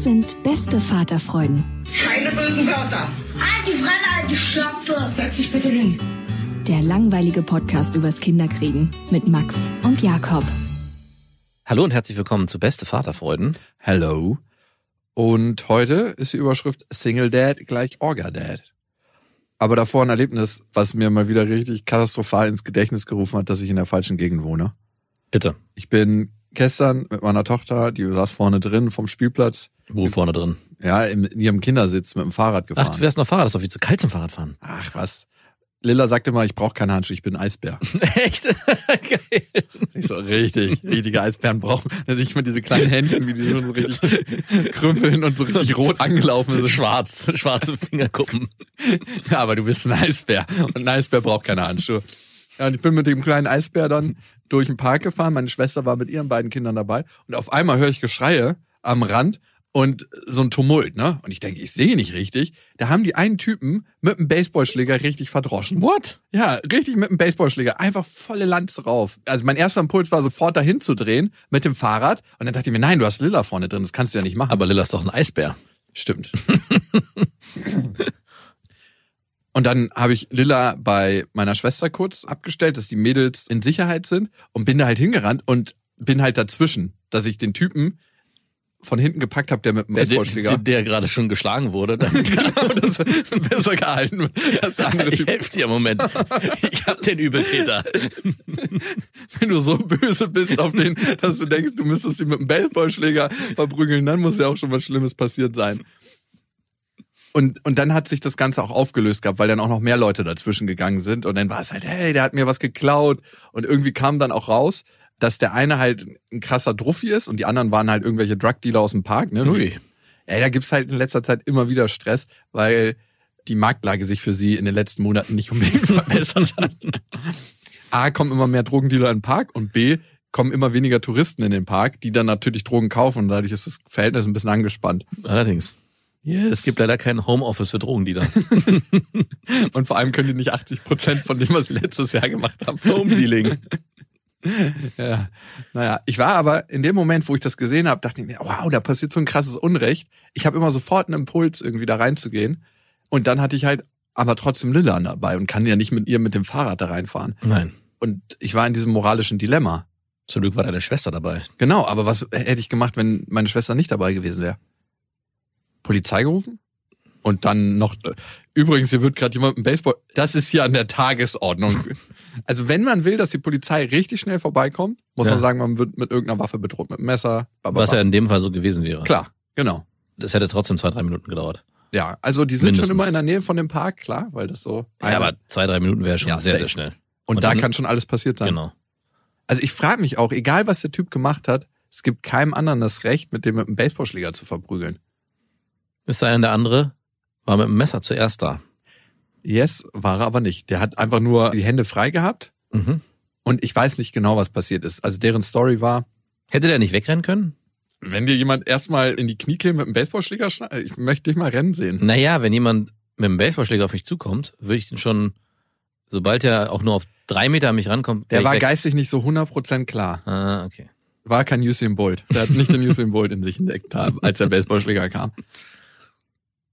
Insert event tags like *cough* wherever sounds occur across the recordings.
Das sind beste Vaterfreuden. Keine bösen Wörter. Die Fremde, die Schöpfe. Setz dich bitte hin. Der langweilige Podcast übers Kinderkriegen mit Max und Jakob. Hallo und herzlich willkommen zu Beste Vaterfreuden. Hello. Und heute ist die Überschrift Single Dad gleich Orga Dad. Aber davor ein Erlebnis, was mir mal wieder richtig katastrophal ins Gedächtnis gerufen hat, dass ich in der falschen Gegend wohne. Bitte. Ich bin gestern mit meiner Tochter, die saß vorne drin vom Spielplatz, Wo vorne drin? ja, im, in ihrem Kindersitz mit dem Fahrrad gefahren. Ach, du wärst noch Fahrrad, das ist doch viel zu kalt zum Fahrradfahren. Ach was. Lilla sagte mal, ich brauche keine Handschuhe, ich bin Eisbär. *laughs* Echt? *laughs* Geil. Ich so, richtig, richtige Eisbären brauchen. Da sehe ich mal diese kleinen Händchen, wie die schon so richtig *laughs* krümpeln und so richtig rot angelaufen sind. Schwarz, schwarze Fingerkuppen. Ja, aber du bist ein Eisbär und ein Eisbär braucht keine Handschuhe. Ja, und ich bin mit dem kleinen Eisbär dann durch den Park gefahren. Meine Schwester war mit ihren beiden Kindern dabei und auf einmal höre ich Geschreie am Rand und so ein Tumult, ne? Und ich denke, ich sehe nicht richtig. Da haben die einen Typen mit einem Baseballschläger richtig verdroschen. What? Ja, richtig mit einem Baseballschläger. Einfach volle Lanze rauf. Also mein erster Impuls war sofort dahin zu drehen mit dem Fahrrad. Und dann dachte ich mir, nein, du hast Lilla vorne drin, das kannst du ja nicht machen. Aber Lilla ist doch ein Eisbär. Stimmt. *laughs* Und dann habe ich Lilla bei meiner Schwester kurz abgestellt, dass die Mädels in Sicherheit sind und bin da halt hingerannt und bin halt dazwischen, dass ich den Typen von hinten gepackt habe, der mit dem Der, Baseballschläger der, der gerade schon geschlagen wurde. genau *laughs* *laughs* das besser gehalten der andere Ich helfe dir im Moment. *laughs* Ich hab den Übeltäter. Wenn du so böse bist auf den, dass du denkst, du müsstest ihn mit dem Baseballschläger verprügeln, dann muss ja auch schon was Schlimmes passiert sein. Und, und dann hat sich das Ganze auch aufgelöst gehabt, weil dann auch noch mehr Leute dazwischen gegangen sind. Und dann war es halt, hey, der hat mir was geklaut. Und irgendwie kam dann auch raus, dass der eine halt ein krasser Druffi ist und die anderen waren halt irgendwelche Drugdealer aus dem Park. Ne? Ui. Ja, da gibt's halt in letzter Zeit immer wieder Stress, weil die Marktlage sich für sie in den letzten Monaten nicht unbedingt *laughs* verbessert hat. A, kommen immer mehr Drogendealer in den Park und B, kommen immer weniger Touristen in den Park, die dann natürlich Drogen kaufen und dadurch ist das Verhältnis ein bisschen angespannt. Allerdings. Yes. Es gibt leider kein Homeoffice für Drogendealer. *laughs* und vor allem können die nicht 80 Prozent von dem, was sie letztes Jahr gemacht haben. Homedealing. *laughs* Ja, naja, ich war aber in dem Moment, wo ich das gesehen habe, dachte ich mir, wow, da passiert so ein krasses Unrecht. Ich habe immer sofort einen Impuls, irgendwie da reinzugehen. Und dann hatte ich halt aber trotzdem Lilla dabei und kann ja nicht mit ihr mit dem Fahrrad da reinfahren. Nein. Und ich war in diesem moralischen Dilemma. Zum Glück war deine Schwester dabei. Genau, aber was hätte ich gemacht, wenn meine Schwester nicht dabei gewesen wäre? Polizei gerufen? Und dann noch, übrigens, hier wird gerade jemand mit dem Baseball, das ist hier an der Tagesordnung. *laughs* Also wenn man will, dass die Polizei richtig schnell vorbeikommt, muss Ja. man sagen, man wird mit irgendeiner Waffe bedroht, mit einem Messer. bababa. Was ja in dem Fall so gewesen wäre. Klar, genau. Das hätte trotzdem zwei, drei Minuten gedauert. Ja, also die sind Mindestens. schon immer in der Nähe von dem Park, klar, weil das so. Ja, aber zwei, drei Minuten wäre schon Ja, sehr, safe. sehr schnell. und, und da kann schon alles passiert sein. Genau. Also ich frage mich auch, egal was der Typ gemacht hat, es gibt keinem anderen das Recht, mit dem mit einem Baseballschläger zu verprügeln. Es sei denn, der andere war mit dem Messer zuerst da. Yes, war er aber nicht. Der hat einfach nur die Hände frei gehabt Mhm. und ich weiß nicht genau, was passiert ist. Also deren Story war, Hätte der nicht wegrennen können? wenn dir jemand erstmal in die Knie käme mit einem Baseballschläger, schna- ich möchte dich mal rennen sehen. Naja, wenn jemand mit einem Baseballschläger auf mich zukommt, würde ich den schon, sobald er auch nur auf drei Meter an mich rankommt, Der war geistig nicht so 100% klar. Ah, okay. War kein Usain Bolt. Der hat nicht den Usain Bolt in sich entdeckt, als der Baseballschläger kam.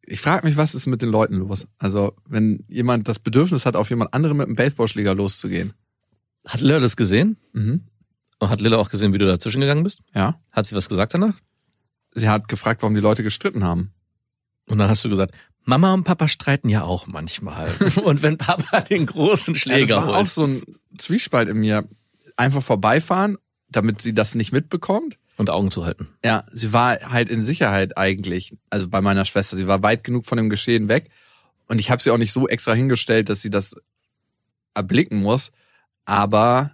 Ich frage mich, was ist mit den Leuten los? Also, wenn jemand das Bedürfnis hat, auf jemand anderen mit einem Baseballschläger loszugehen. Hat Lilla das gesehen? Mhm. Und hat Lilla auch gesehen, wie du dazwischen gegangen bist? Ja. Hat sie was gesagt danach? Sie hat gefragt, warum die Leute gestritten haben. Und dann hast du gesagt, Mama und Papa streiten ja auch manchmal. *laughs* und wenn Papa den großen Ja, Schläger das war holt. auch so ein Zwiespalt in mir. Einfach vorbeifahren, damit sie das nicht mitbekommt. Und Augen zu halten. Ja, sie war halt in Sicherheit eigentlich, also bei meiner Schwester. Sie war weit genug von dem Geschehen weg. Und ich habe sie auch nicht so extra hingestellt, dass sie das erblicken muss. Aber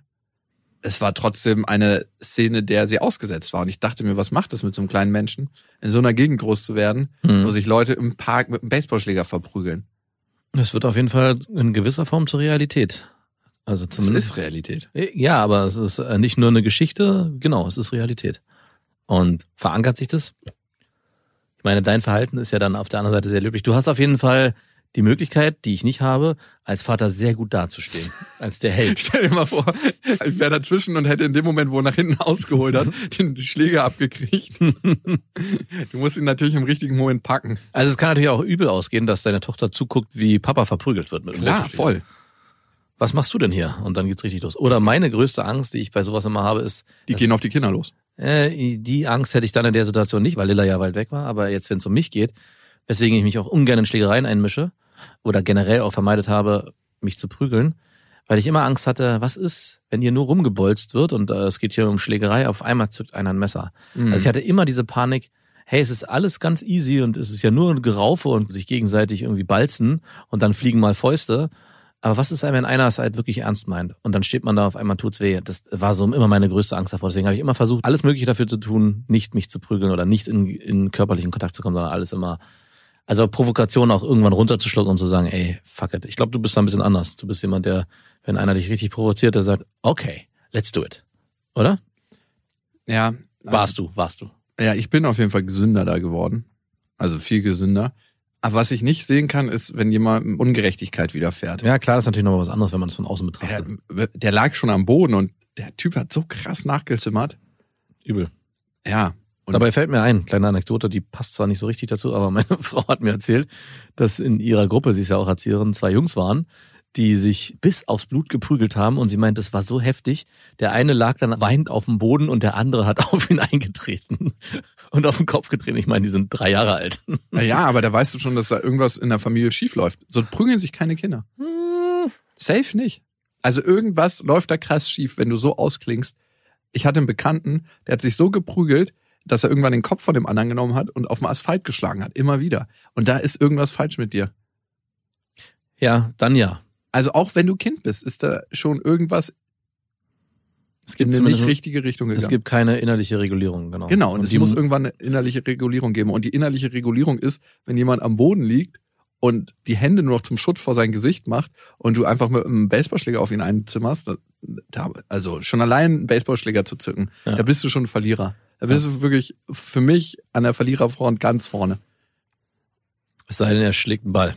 es war trotzdem eine Szene, der sie ausgesetzt war. Und ich dachte mir, was macht das mit so einem kleinen Menschen, in so einer Gegend groß zu werden, Hm. wo sich Leute im Park mit einem Baseballschläger verprügeln. Es wird auf jeden Fall in gewisser Form zur Realität. Also zumindest. ist Realität. Ja, aber es ist äh, nicht nur eine Geschichte, genau, es ist Realität. Und verankert sich das? Ich meine, dein Verhalten ist ja dann auf der anderen Seite sehr löblich. Du hast auf jeden Fall die Möglichkeit, die ich nicht habe, als Vater sehr gut dazustehen. *laughs* Als der Held. Stell dir mal vor, ich wäre dazwischen und hätte in dem Moment, wo er nach hinten ausgeholt hat, den Schläger abgekriegt. *laughs* Du musst ihn natürlich im richtigen Moment packen. Also es kann natürlich auch übel ausgehen, dass deine Tochter zuguckt, wie Papa verprügelt wird mit dem Klar, voll. Was machst du denn hier? Und dann geht's richtig los. Oder meine größte Angst, die ich bei sowas immer habe, ist, Die gehen auf die Kinder los. Äh, die Angst hätte ich dann in der Situation nicht, weil Lilla ja weit weg war. Aber jetzt, wenn es um mich geht, weswegen ich mich auch ungern in Schlägereien einmische oder generell auch vermeidet habe, mich zu prügeln, weil ich immer Angst hatte, was ist, wenn hier nur rumgebolzt wird und äh, es geht hier um Schlägerei, auf einmal zückt einer ein Messer. Mhm. Also ich hatte immer diese Panik, hey, es ist alles ganz easy und es ist ja nur ein Geraufe und sich gegenseitig irgendwie balzen und dann fliegen mal Fäuste. Aber was ist, wenn einer es halt wirklich ernst meint und dann steht man da auf einmal tut's weh? Das war so immer meine größte Angst davor. Deswegen habe ich immer versucht, alles Mögliche dafür zu tun, nicht mich zu prügeln oder nicht in, in körperlichen Kontakt zu kommen, sondern alles immer, also Provokation auch irgendwann runterzuschlucken und zu sagen, ey, fuck it. Ich glaube, du bist da ein bisschen anders. Du bist jemand, der, wenn einer dich richtig provoziert, der sagt, okay, let's do it. Oder? ja. Warst du, warst du. Ja, ich bin auf jeden Fall gesünder da geworden. Also viel gesünder. Aber was ich nicht sehen kann, ist, wenn jemand Ungerechtigkeit widerfährt. Ja, klar, das ist natürlich noch was anderes, wenn man es von außen Der, betrachtet. der lag schon am Boden und der Typ hat so krass nachgezimmert. Übel. Ja. Und Dabei fällt mir ein, kleine Anekdote, die passt zwar nicht so richtig dazu, aber meine *laughs* Frau hat mir erzählt, dass in ihrer Gruppe, sie ist ja auch Erzieherin, zwei Jungs waren, die sich bis aufs Blut geprügelt haben und sie meint, das war so heftig. Der eine lag dann weinend auf dem Boden und der andere hat *laughs* auf ihn eingetreten und auf den Kopf getreten. Ich meine, die sind drei Jahre alt. Na ja, aber da weißt du schon, dass da irgendwas in der Familie schief läuft. So prügeln sich keine Kinder. Safe nicht. Also irgendwas läuft da krass schief, wenn du so ausklingst. Ich hatte einen Bekannten, der hat sich so geprügelt, dass er irgendwann den Kopf von dem anderen genommen hat und auf dem Asphalt geschlagen hat. Immer wieder. Und da ist irgendwas falsch mit dir. Ja, dann ja. Also auch wenn du Kind bist, ist da schon irgendwas Es in gibt eine zumindest, nicht richtige Richtung gegangen. es gibt keine innerliche Regulierung, genau. Genau, und, es die muss irgendwann eine innerliche Regulierung geben. Und die innerliche Regulierung ist, wenn jemand am Boden liegt und die Hände nur noch zum Schutz vor sein Gesicht macht und du einfach mit einem Baseballschläger auf ihn einzimmerst, da, also schon allein einen Baseballschläger zu zücken, Ja. da bist du schon ein Verlierer. Da bist du wirklich für mich an der Verliererfront ganz vorne. es sei denn, er schlägt einen Ball.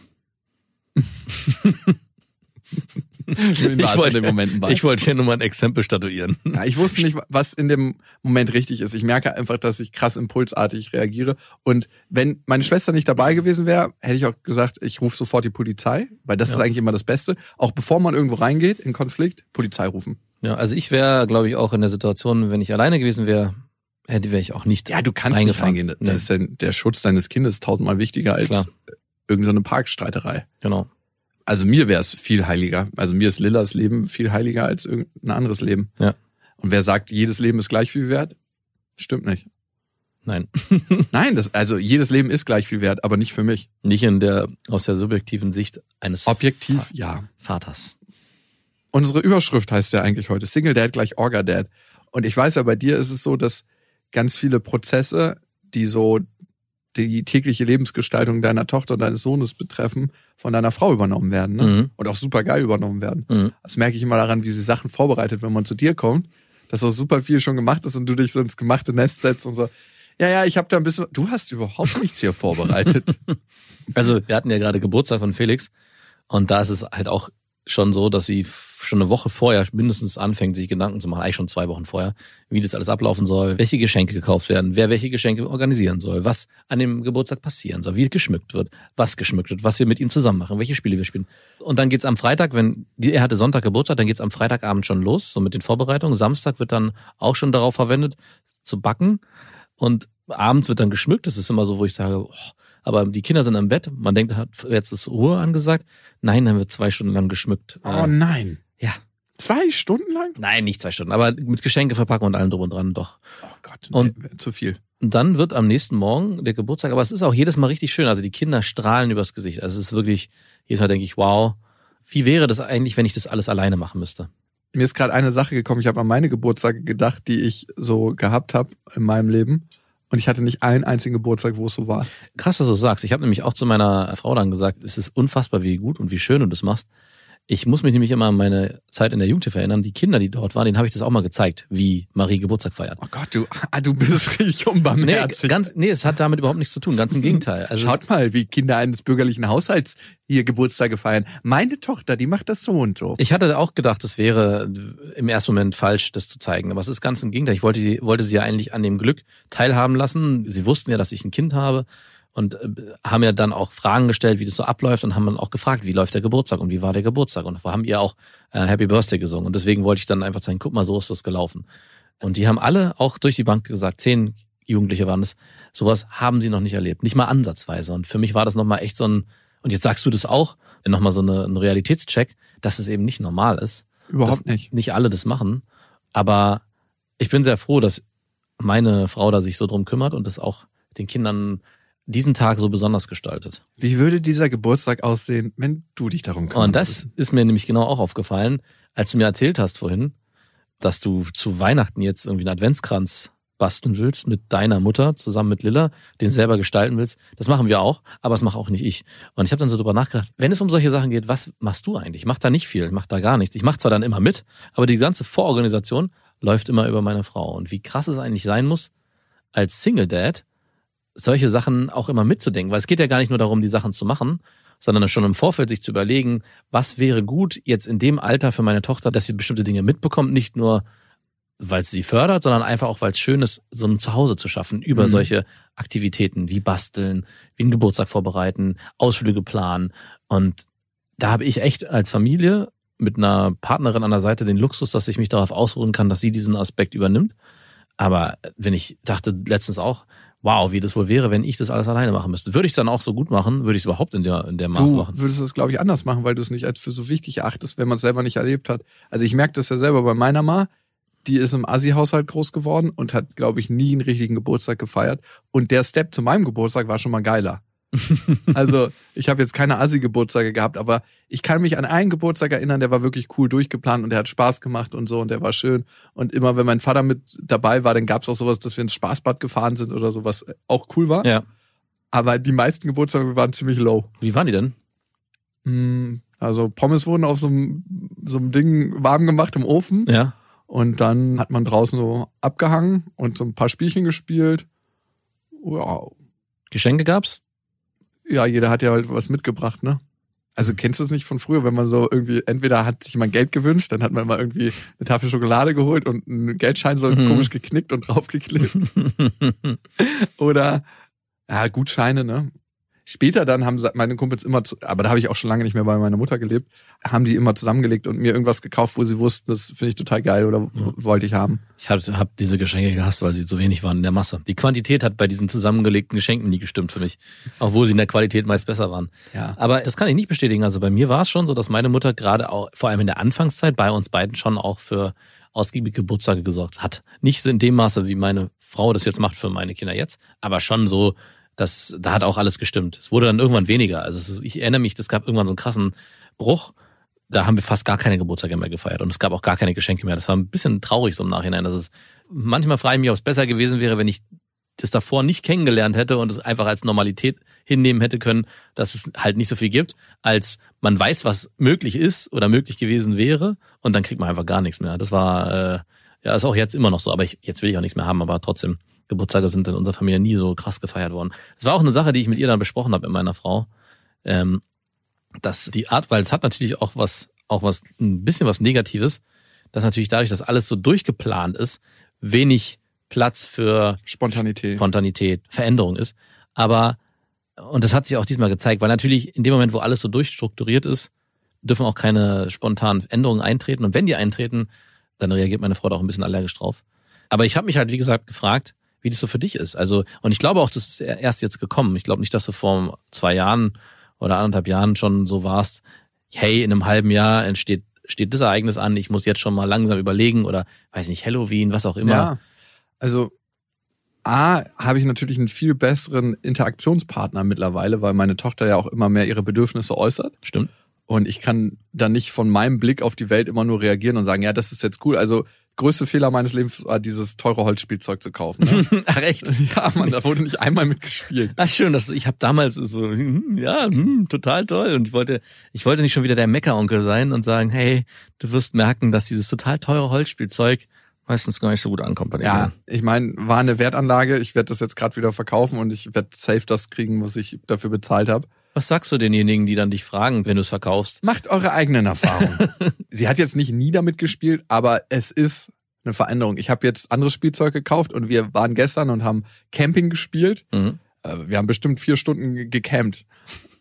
*laughs* Ich wollte- in Ball. Ich wollte hier nur mal ein Exempel statuieren. Ja, ich wusste nicht, was in dem Moment richtig ist. Ich merke einfach, dass ich krass impulsartig reagiere. Und wenn meine Schwester nicht dabei gewesen wäre, hätte ich auch gesagt, ich rufe sofort die Polizei, weil das Ja. ist eigentlich immer das Beste. Auch bevor man irgendwo reingeht in Konflikt, Polizei rufen. Ja, also ich wäre, glaube ich, auch in der Situation, wenn ich alleine gewesen wäre, hätte wäre ich auch nicht. Ja, du kannst nicht reingehen. Nee. Das ist ja, der Schutz deines Kindes tausendmal wichtiger als Klar. irgendeine Parkstreiterei. Genau. Also mir wäre es viel heiliger. Also mir ist Lillas Leben viel heiliger als irgendein anderes Leben. Ja. Und wer sagt, jedes Leben ist gleich viel wert? Stimmt nicht. Nein. *laughs* Nein, das, also jedes Leben ist gleich viel wert, aber nicht für mich. Nicht in der, aus der subjektiven Sicht eines Objektiv, Va ja. Vaters. Unsere Überschrift heißt ja eigentlich heute Single Dad gleich Orga Dad. Und ich weiß ja, bei dir ist es so, dass ganz viele Prozesse, die so die tägliche Lebensgestaltung deiner Tochter und deines Sohnes betreffen, von deiner Frau übernommen werden. Ne? Mhm. Und auch super geil übernommen werden. Mhm. Das merke ich immer daran, wie sie Sachen vorbereitet, wenn man zu dir kommt, dass auch super viel schon gemacht ist und du dich so ins gemachte Nest setzt und so. Ja, ja, ich habe da ein bisschen. Du hast überhaupt nichts hier vorbereitet. *laughs* Also wir hatten ja gerade Geburtstag von Felix und da ist es halt auch schon so, dass sie schon eine Woche vorher mindestens anfängt, sich Gedanken zu machen, eigentlich schon zwei Wochen vorher, wie das alles ablaufen soll, welche Geschenke gekauft werden, wer welche Geschenke organisieren soll, was an dem Geburtstag passieren soll, wie geschmückt wird, was geschmückt wird, was wir mit ihm zusammen machen, welche Spiele wir spielen. Und dann geht's am Freitag, wenn er hatte Sonntag Geburtstag, dann geht's am Freitagabend schon los, so mit den Vorbereitungen. Samstag wird dann auch schon darauf verwendet, zu backen. Und abends wird dann geschmückt. Das ist immer so, wo ich sage, oh, aber die Kinder sind im Bett. Man denkt, jetzt ist Ruhe angesagt. Nein, dann wird zwei Stunden lang geschmückt. Oh nein. Ja. Zwei Stunden lang? Nein, nicht zwei Stunden, aber mit Geschenke verpacken und allem drum und dran, doch. Oh Gott, Und- nee, zu viel. Und dann wird am nächsten Morgen der Geburtstag, aber es ist auch jedes Mal richtig schön. Also die Kinder strahlen übers Gesicht. Also es ist wirklich, jedes Mal denke ich, wow, wie wäre das eigentlich, wenn ich das alles alleine machen müsste? Mir ist gerade eine Sache gekommen. Ich habe an meine Geburtstage gedacht, die ich so gehabt habe in meinem Leben. Und ich hatte nicht einen einzigen Geburtstag, wo es so war. Krass, dass du sagst. Ich habe nämlich auch zu meiner Frau dann gesagt, es ist unfassbar, wie gut und wie schön du das machst. Ich muss mich nämlich immer an meine Zeit in der Jugendhilfe erinnern. Die Kinder, die dort waren, denen habe ich das auch mal gezeigt, wie Marie Geburtstag feiert. Oh Gott, du, ah, du bist *laughs* richtig Nee, unbarmherzig. ganz, nee, es hat damit überhaupt nichts zu tun. Ganz im Gegenteil. Also Schaut mal, wie Kinder eines bürgerlichen Haushalts hier Geburtstage feiern. Meine Tochter, die macht das so und so. Ich hatte auch gedacht, es wäre im ersten Moment falsch, das zu zeigen. Aber es ist ganz im Gegenteil. Ich wollte sie, wollte sie ja eigentlich an dem Glück teilhaben lassen. Sie wussten ja, dass ich ein Kind habe und äh, haben ja dann auch Fragen gestellt, wie das so abläuft und haben dann auch gefragt, wie läuft der Geburtstag und wie war der Geburtstag. Und haben ihr auch äh, Happy Birthday gesungen. Und deswegen wollte ich dann einfach sagen, guck mal, so ist das gelaufen. Und die haben alle auch durch die Bank gesagt, zehn Jugendliche waren es, sowas haben sie noch nicht erlebt. Nicht mal ansatzweise. Und für mich war das nochmal echt so ein, und jetzt sagst du das auch, nochmal so eine, ein Realitätscheck, dass es eben nicht normal ist. Überhaupt nicht. Nicht alle das machen. Aber ich bin sehr froh, dass meine Frau da sich so drum kümmert und das auch den Kindern diesen Tag so besonders gestaltet. Wie würde dieser Geburtstag aussehen, wenn du dich darum kümmerst? Und das ist mir nämlich genau auch aufgefallen, als du mir erzählt hast vorhin, dass du zu Weihnachten jetzt irgendwie einen Adventskranz basteln willst mit deiner Mutter zusammen mit Lilla, den selber gestalten willst. Das machen wir auch, aber das mache auch nicht ich. Und ich habe dann so drüber nachgedacht, wenn es um solche Sachen geht, was machst du eigentlich? Ich mach da nicht viel, ich mach da gar nichts. Ich mache zwar dann immer mit, aber die ganze Vororganisation läuft immer über meine Frau. Und wie krass es eigentlich sein muss, als Single Dad solche Sachen auch immer mitzudenken, weil es geht ja gar nicht nur darum, die Sachen zu machen, sondern schon im Vorfeld sich zu überlegen, was wäre gut jetzt in dem Alter für meine Tochter, dass sie bestimmte Dinge mitbekommt, nicht nur weil es sie fördert, sondern einfach auch, weil es schön ist, so ein Zuhause zu schaffen über Mhm. solche Aktivitäten wie basteln, wie einen Geburtstag vorbereiten, Ausflüge planen. Und da habe ich echt als Familie mit einer Partnerin an der Seite den Luxus, dass ich mich darauf ausruhen kann, dass sie diesen Aspekt übernimmt. Aber wenn ich dachte letztens auch, wow, wie das wohl wäre, wenn ich das alles alleine machen müsste. Würde ich es dann auch so gut machen? Würde ich es überhaupt in der, in der Maß Du machen? würdest es, glaube ich, anders machen, weil du es nicht als für so wichtig erachtest, wenn man es selber nicht erlebt hat. Also ich merke das ja selber bei meiner Ma, die ist im Assi-Haushalt groß geworden und hat, glaube ich, nie einen richtigen Geburtstag gefeiert. Und der Step zu meinem Geburtstag war schon mal geiler. *laughs* also ich habe jetzt keine Assi-Geburtstage gehabt, aber ich kann mich an einen Geburtstag erinnern, der war wirklich cool durchgeplant und der hat Spaß gemacht und so und der war schön. Und immer wenn mein Vater mit dabei war, dann gab es auch sowas, dass wir ins Spaßbad gefahren sind oder so, was auch cool war. Ja. Aber die meisten Geburtstage waren ziemlich low. Wie waren die denn? Mm, Also Pommes wurden auf so einem, so einem Ding warm gemacht im Ofen Ja. und dann hat man draußen so abgehangen und so ein paar Spielchen gespielt. Ja, Geschenke gab's? Ja jeder hat ja halt was mitgebracht, ne? Also kennst du es nicht von früher, wenn man so irgendwie, entweder hat sich jemand Geld gewünscht, dann hat man mal irgendwie eine Tafel Schokolade geholt und einen Geldschein so Mhm. komisch geknickt und draufgeklebt. *laughs* Oder ja, Gutscheine, ne? Später dann haben meine Kumpels immer, zu, aber da habe ich auch schon lange nicht mehr bei meiner Mutter gelebt, haben die immer zusammengelegt und mir irgendwas gekauft, wo sie wussten, das finde ich total geil oder Mhm. wollte ich haben. Ich habe hab diese Geschenke gehasst, weil sie zu wenig waren in der Masse. Die Quantität hat bei diesen zusammengelegten Geschenken nie gestimmt für mich. Obwohl sie in der Qualität meist besser waren. Ja. Aber das kann ich nicht bestätigen. Also bei mir war es schon so, dass meine Mutter gerade auch, vor allem in der Anfangszeit, bei uns beiden schon auch für ausgiebige Geburtstage gesorgt hat. Nicht so in dem Maße, wie meine Frau das jetzt macht für meine Kinder jetzt, aber schon so, dass da hat auch alles gestimmt. Es wurde dann irgendwann weniger. Also ich erinnere mich, es gab irgendwann so einen krassen Bruch. Da haben wir fast gar keine Geburtstage mehr gefeiert und es gab auch gar keine Geschenke mehr. Das war ein bisschen traurig so im Nachhinein. Das ist, manchmal frage ich mich, ob es besser gewesen wäre, wenn ich das davor nicht kennengelernt hätte und es einfach als Normalität hinnehmen hätte können, dass es halt nicht so viel gibt, als man weiß, was möglich ist oder möglich gewesen wäre und dann kriegt man einfach gar nichts mehr. Das war, äh, ja, ist auch jetzt immer noch so, aber ich, jetzt will ich auch nichts mehr haben, aber trotzdem, Geburtstage sind in unserer Familie nie so krass gefeiert worden. Das war auch eine Sache, die ich mit ihr dann besprochen habe, mit meiner Frau, ähm, dass die Art, weil es hat natürlich auch was auch was, ein bisschen was Negatives, dass natürlich dadurch, dass alles so durchgeplant ist, wenig Platz für Spontanität. Spontanität, Veränderung ist. Aber, und das hat sich auch diesmal gezeigt, weil natürlich in dem Moment, wo alles so durchstrukturiert ist, dürfen auch keine spontanen Änderungen eintreten. Und wenn die eintreten, dann reagiert meine Frau da auch ein bisschen allergisch drauf. Aber ich habe mich halt, wie gesagt, gefragt, wie das so für dich ist. Also, und ich glaube auch, das ist erst jetzt gekommen. Ich glaube nicht, dass du vor zwei Jahren oder anderthalb Jahren schon so warst, hey, in einem halben Jahr entsteht steht das Ereignis an, ich muss jetzt schon mal langsam überlegen oder weiß nicht, Halloween, was auch immer. Ja, also A, habe ich natürlich einen viel besseren Interaktionspartner mittlerweile, weil meine Tochter ja auch immer mehr ihre Bedürfnisse äußert. Stimmt. Und ich kann dann nicht von meinem Blick auf die Welt immer nur reagieren und sagen, ja, das ist jetzt cool. Also größte Fehler meines Lebens war, dieses teure Holzspielzeug zu kaufen. Ne? *laughs* Ach echt? *laughs* ja, man, da wurde nicht einmal mitgespielt. Ach schön, das, ich habe damals so, hm, ja, hm, total toll. Und ich wollte, ich wollte nicht schon wieder der Meckeronkel sein und sagen, hey, du wirst merken, dass dieses total teure Holzspielzeug meistens gar nicht so gut ankommt bei den Ja, ich meine, war eine Wertanlage. Ich werde das jetzt gerade wieder verkaufen und ich werde safe das kriegen, was ich dafür bezahlt habe. Was sagst du denjenigen, die dann dich fragen, wenn du es verkaufst? Macht eure eigenen Erfahrungen. *laughs* Sie hat jetzt nicht nie damit gespielt, aber es ist eine Veränderung. Ich habe jetzt anderes Spielzeug gekauft und wir waren gestern und haben Camping gespielt. Mhm. Äh, Wir haben bestimmt vier Stunden gecampt.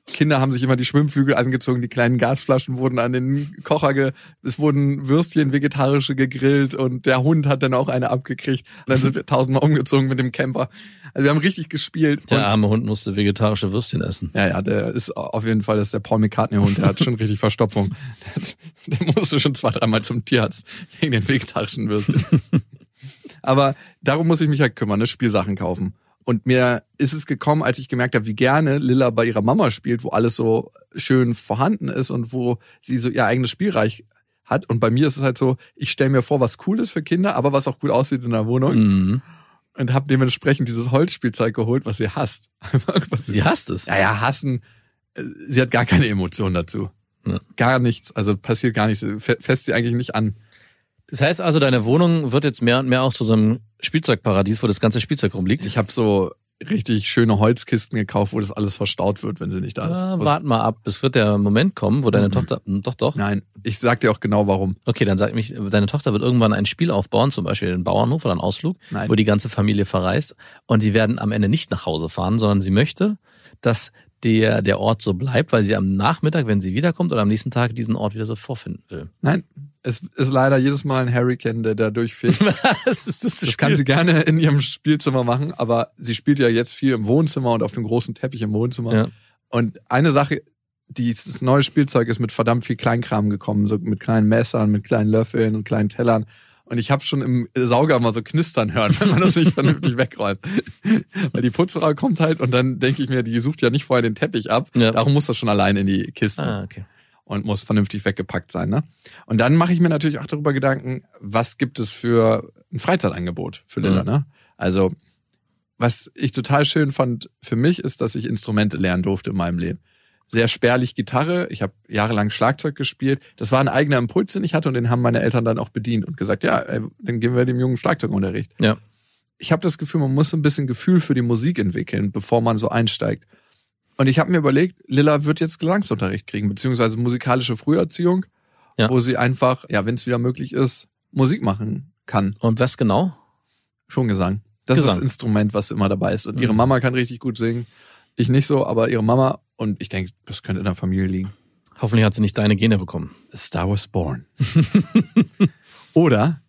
Kinder haben sich immer die Schwimmflügel angezogen, die kleinen Gasflaschen wurden an den Kocher ge, es wurden Würstchen vegetarische gegrillt und der Hund hat dann auch eine abgekriegt. Und dann sind wir tausendmal umgezogen mit dem Camper. Also wir haben richtig gespielt. Der arme Hund musste vegetarische Würstchen essen. ja, ja, der ist auf jeden Fall, das ist der Paul McCartney-Hund, der hat schon richtig Verstopfung. Der, *laughs* hat, der musste schon zwei, dreimal zum Tierarzt wegen den vegetarischen Würstchen. *laughs* Aber darum muss ich mich halt kümmern, ne? Spielsachen kaufen. Und mir ist es gekommen, als ich gemerkt habe, wie gerne Lilla bei ihrer Mama spielt, wo alles so schön vorhanden ist und wo sie so ihr eigenes Spielreich hat. Und bei mir ist es halt so, ich stelle mir vor, was cool ist für Kinder, aber was auch gut aussieht in der Wohnung. Mhm. Und habe dementsprechend dieses Holzspielzeug geholt, was sie hasst. *laughs* was Sie hasst es. ja, ja, hassen. Sie hat gar keine Emotion dazu. Ja. Gar nichts. Also passiert gar nichts. Fe- Fässt sie eigentlich nicht an. Das heißt also, deine Wohnung wird jetzt mehr und mehr auch zu so einem Spielzeugparadies, wo das ganze Spielzeug rumliegt. Ich habe so richtig schöne Holzkisten gekauft, wo das alles verstaut wird, wenn sie nicht da ist. Ah, Was- wart mal ab, es wird der Moment kommen, wo deine Mhm. Tochter, hm, doch, doch. Nein, ich sag dir auch genau warum. Okay, dann sag mich, deine Tochter wird irgendwann ein Spiel aufbauen, zum Beispiel den Bauernhof oder einen Ausflug, Nein. wo die ganze Familie verreist und die werden am Ende nicht nach Hause fahren, sondern sie möchte, dass der, der Ort so bleibt, weil sie am Nachmittag, wenn sie wiederkommt oder am nächsten Tag diesen Ort wieder so vorfinden will. Nein, es ist leider jedes Mal ein Hurricane, der da durchfährt. *laughs* Was ist das, Das kann sie gerne in ihrem Spielzimmer machen, aber sie spielt ja jetzt viel im Wohnzimmer und auf dem großen Teppich im Wohnzimmer. Ja. Und eine Sache, dieses neue Spielzeug ist mit verdammt viel Kleinkram gekommen, so mit kleinen Messern, mit kleinen Löffeln und kleinen Tellern. Und ich habe schon im Sauger mal so knistern hören, wenn man das nicht vernünftig wegräumt. *laughs* Weil die Putzfrau kommt halt und dann denke ich mir, die sucht ja nicht vorher den Teppich ab. Ja. Darum muss das schon allein in die Kisten Ah, okay. Und muss vernünftig weggepackt sein. Ne? Und dann mache ich mir natürlich auch darüber Gedanken, was gibt es für ein Freizeitangebot für Lilla. Mhm. Ne? Also was ich total schön fand für mich ist, dass ich Instrumente lernen durfte in meinem Leben. Sehr spärlich Gitarre. Ich habe jahrelang Schlagzeug gespielt. Das war ein eigener Impuls, den ich hatte und den haben meine Eltern dann auch bedient und gesagt, ja, ey, dann geben wir dem Jungen Schlagzeugunterricht. Ja. Ich habe das Gefühl, man muss ein bisschen Gefühl für die Musik entwickeln, bevor man so einsteigt. Und ich habe mir überlegt, Lilla wird jetzt Gesangsunterricht kriegen, beziehungsweise musikalische Früherziehung, Ja. wo sie einfach, ja, wenn es wieder möglich ist, Musik machen kann. Und was genau? Schon Gesang. Das ist Gesang. das Instrument, was immer dabei ist. Und ihre Mhm. Mama kann richtig gut singen. Ich nicht so, aber ihre Mama. Und ich denke, das könnte in der Familie liegen. Hoffentlich hat sie nicht deine Gene bekommen. A Star was born. *laughs* Oder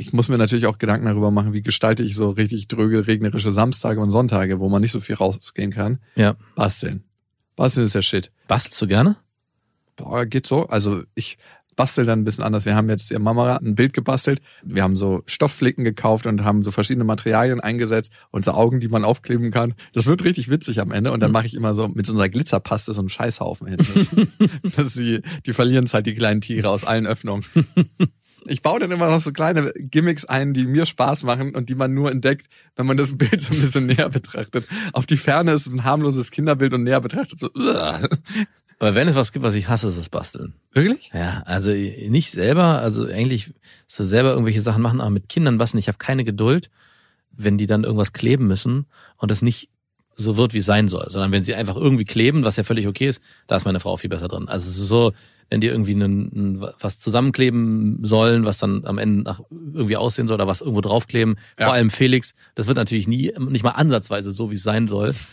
ich muss mir natürlich auch Gedanken darüber machen, wie gestalte ich so richtig dröge, regnerische Samstage und Sonntage, wo man nicht so viel rausgehen kann. Ja. Basteln. Basteln ist der Shit. Bastelst du gerne? Boah, geht so. Also ich bastel dann ein bisschen anders. Wir haben jetzt ihr Mama ein Bild gebastelt. Wir haben so Stoffflicken gekauft und haben so verschiedene Materialien eingesetzt und so Augen, die man aufkleben kann. Das wird richtig witzig am Ende. Und dann mache ich immer so mit so einer Glitzerpaste so einen Scheißhaufen hin. *laughs* Das, dass sie, die verlieren es halt die kleinen Tiere aus allen Öffnungen. *laughs* Ich baue dann immer noch so kleine Gimmicks ein, die mir Spaß machen und die man nur entdeckt, wenn man das *laughs* Bild so ein bisschen näher betrachtet. Auf die Ferne ist es ein harmloses Kinderbild und näher betrachtet so. uah. Aber wenn es was gibt, was ich hasse, ist das Basteln. Wirklich? Ja, also nicht selber, also eigentlich so selber irgendwelche Sachen machen, aber mit Kindern basteln. Ich habe keine Geduld, wenn die dann irgendwas kleben müssen und das nicht so wird, wie es sein soll, sondern wenn sie einfach irgendwie kleben, was ja völlig okay ist, da ist meine Frau viel besser drin. Also es ist so, wenn die irgendwie einen, was zusammenkleben sollen, was dann am Ende nach irgendwie aussehen soll oder was irgendwo draufkleben. Ja. Vor allem Felix, das wird natürlich nie, nicht mal ansatzweise so, wie es sein soll. *laughs*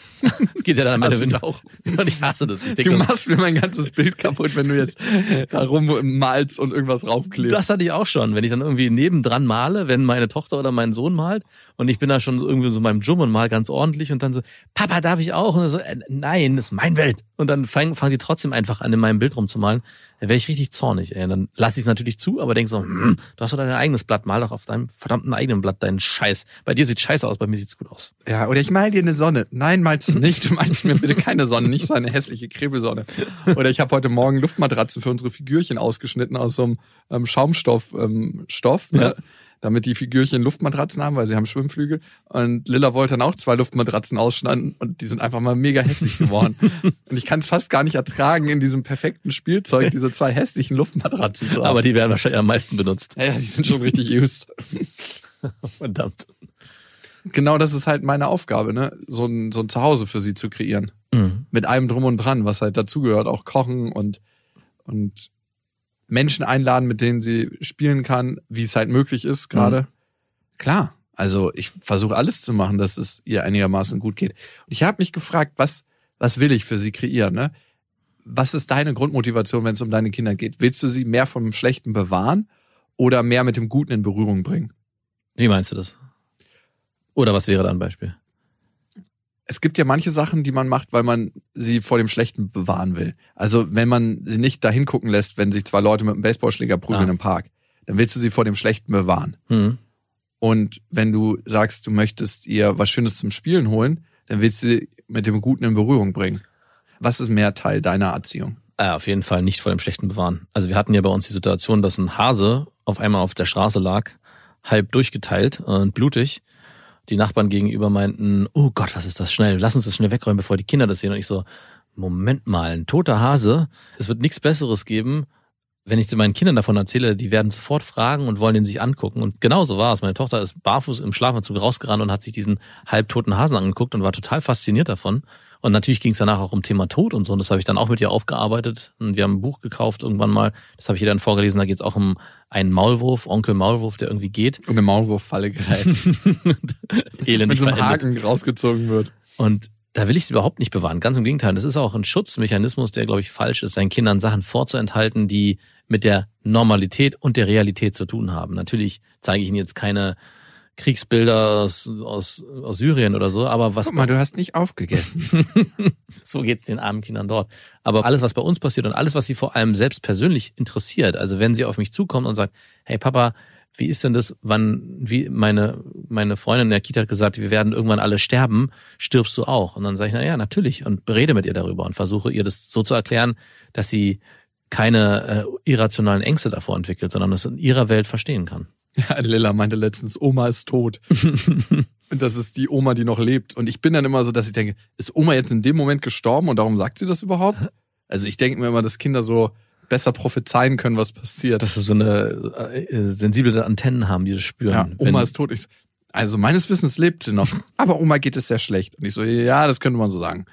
Es geht ja dann am Ende ich auch. *laughs* Und ich hasse das. Ich Du machst mir mein ganzes Bild kaputt, wenn du jetzt da rummalst und irgendwas raufklebst. das hatte ich auch schon, wenn ich dann irgendwie nebendran male, wenn meine Tochter oder mein Sohn malt und ich bin da schon irgendwie so in meinem Jum und mal ganz ordentlich und dann so, Papa, darf ich auch? Und so, äh, nein, das ist mein Welt. Und dann fangen fangen sie trotzdem einfach an, in meinem Bild rumzumalen. Da wäre ich richtig zornig, ey. Und dann lasse ich es natürlich zu, aber denk so, hm, du hast doch dein eigenes Blatt, mal doch auf deinem verdammten eigenen Blatt deinen Scheiß. Bei dir sieht scheiße aus, bei mir sieht's gut aus. Ja, oder ich mal dir eine Sonne. Nein, malst du *laughs* nicht. Du malst mir bitte keine Sonne, nicht so eine hässliche Krebelsonne. Oder ich habe heute Morgen Luftmatratzen für unsere Figürchen ausgeschnitten aus so einem ähm, Schaumstoff ähm, Stoff, ne? Ja. Damit die Figürchen Luftmatratzen haben, weil sie haben Schwimmflügel. Und Lilla wollte dann auch zwei Luftmatratzen ausschneiden und die sind einfach mal mega hässlich geworden. *laughs* und ich kann es fast gar nicht ertragen, in diesem perfekten Spielzeug diese zwei hässlichen Luftmatratzen zu haben. Aber die werden wahrscheinlich am meisten benutzt. ja, die sind schon richtig used. *laughs* Verdammt. Genau das ist halt meine Aufgabe, ne? So ein, so ein Zuhause für sie zu kreieren. Mhm. mit allem drum und dran, was halt dazugehört, auch kochen und und Menschen einladen, mit denen sie spielen kann, wie es halt möglich ist gerade. Klar, also ich versuche alles zu machen, dass es ihr einigermaßen gut geht. Und ich habe mich gefragt, was was will ich für sie kreieren? Ne? Was ist deine Grundmotivation, wenn es um deine Kinder geht? Willst du sie mehr vom Schlechten bewahren oder mehr mit dem Guten in Berührung bringen? Wie meinst du das? Oder was wäre da ein Beispiel? Es gibt ja manche Sachen, die man macht, weil man sie vor dem Schlechten bewahren will. Also wenn man sie nicht dahin gucken lässt, wenn sich zwei Leute mit einem Baseballschläger prügeln Ah. im Park, dann willst du sie vor dem Schlechten bewahren. Hm. Und wenn du sagst, du möchtest ihr was Schönes zum Spielen holen, dann willst du sie mit dem Guten in Berührung bringen. Was ist mehr Teil deiner Erziehung? Äh, auf jeden Fall nicht vor dem Schlechten bewahren. Also wir hatten ja bei uns die Situation, dass ein Hase auf einmal auf der Straße lag, halb durchgeteilt und blutig. Die Nachbarn gegenüber meinten, oh Gott, was ist das schnell? Lass uns das schnell wegräumen, bevor die Kinder das sehen. Und ich so, Moment mal, ein toter Hase. Es wird nichts Besseres geben, wenn ich meinen Kindern davon erzähle, die werden sofort fragen und wollen den sich angucken. Und genauso war es. Meine Tochter ist barfuß im Schlafanzug rausgerannt und hat sich diesen halbtoten Hasen angeguckt und war total fasziniert davon. Und natürlich ging es danach auch um Thema Tod und so. Und das habe ich dann auch mit ihr aufgearbeitet. Und wir haben ein Buch gekauft irgendwann mal. Das habe ich ihr dann vorgelesen. Da geht es auch um einen Maulwurf, Onkel Maulwurf, der irgendwie geht. Und eine Maulwurffalle *laughs* mit Elendig so einem. Haken rausgezogen wird. Und da will ich es überhaupt nicht bewahren. Ganz im Gegenteil. Das ist auch ein Schutzmechanismus, der, glaube ich, falsch ist, seinen Kindern Sachen vorzuenthalten, die mit der Normalität und der Realität zu tun haben. Natürlich zeige ich ihnen jetzt keine Kriegsbilder aus, aus, aus Syrien oder so, aber was Guck mal, du hast nicht aufgegessen. *laughs* so geht's den armen Kindern dort. Aber alles, was bei uns passiert und alles, was sie vor allem selbst persönlich interessiert, also wenn sie auf mich zukommt und sagt, hey Papa, wie ist denn das, wann, wie meine, meine Freundin in der Kita hat gesagt, wir werden irgendwann alle sterben, stirbst du auch? Und dann sage ich, na ja, natürlich und berede mit ihr darüber und versuche ihr das so zu erklären, dass sie keine äh, irrationalen Ängste davor entwickelt, sondern es in ihrer Welt verstehen kann. *laughs* Ja, Lilla meinte letztens, Oma ist tot. und *laughs* das ist die Oma, die noch lebt. Und ich bin dann immer so, dass ich denke, ist Oma jetzt in dem Moment gestorben und darum sagt sie das überhaupt? Also ich denke mir immer, dass Kinder so besser prophezeien können, was passiert. Dass sie so eine äh, sensible Antennen haben, die das spüren. ja, Wenn- Oma ist tot. Ich so, also meines Wissens lebt sie noch. *laughs* Aber Oma geht es sehr schlecht. Und ich so, ja, das könnte man so sagen.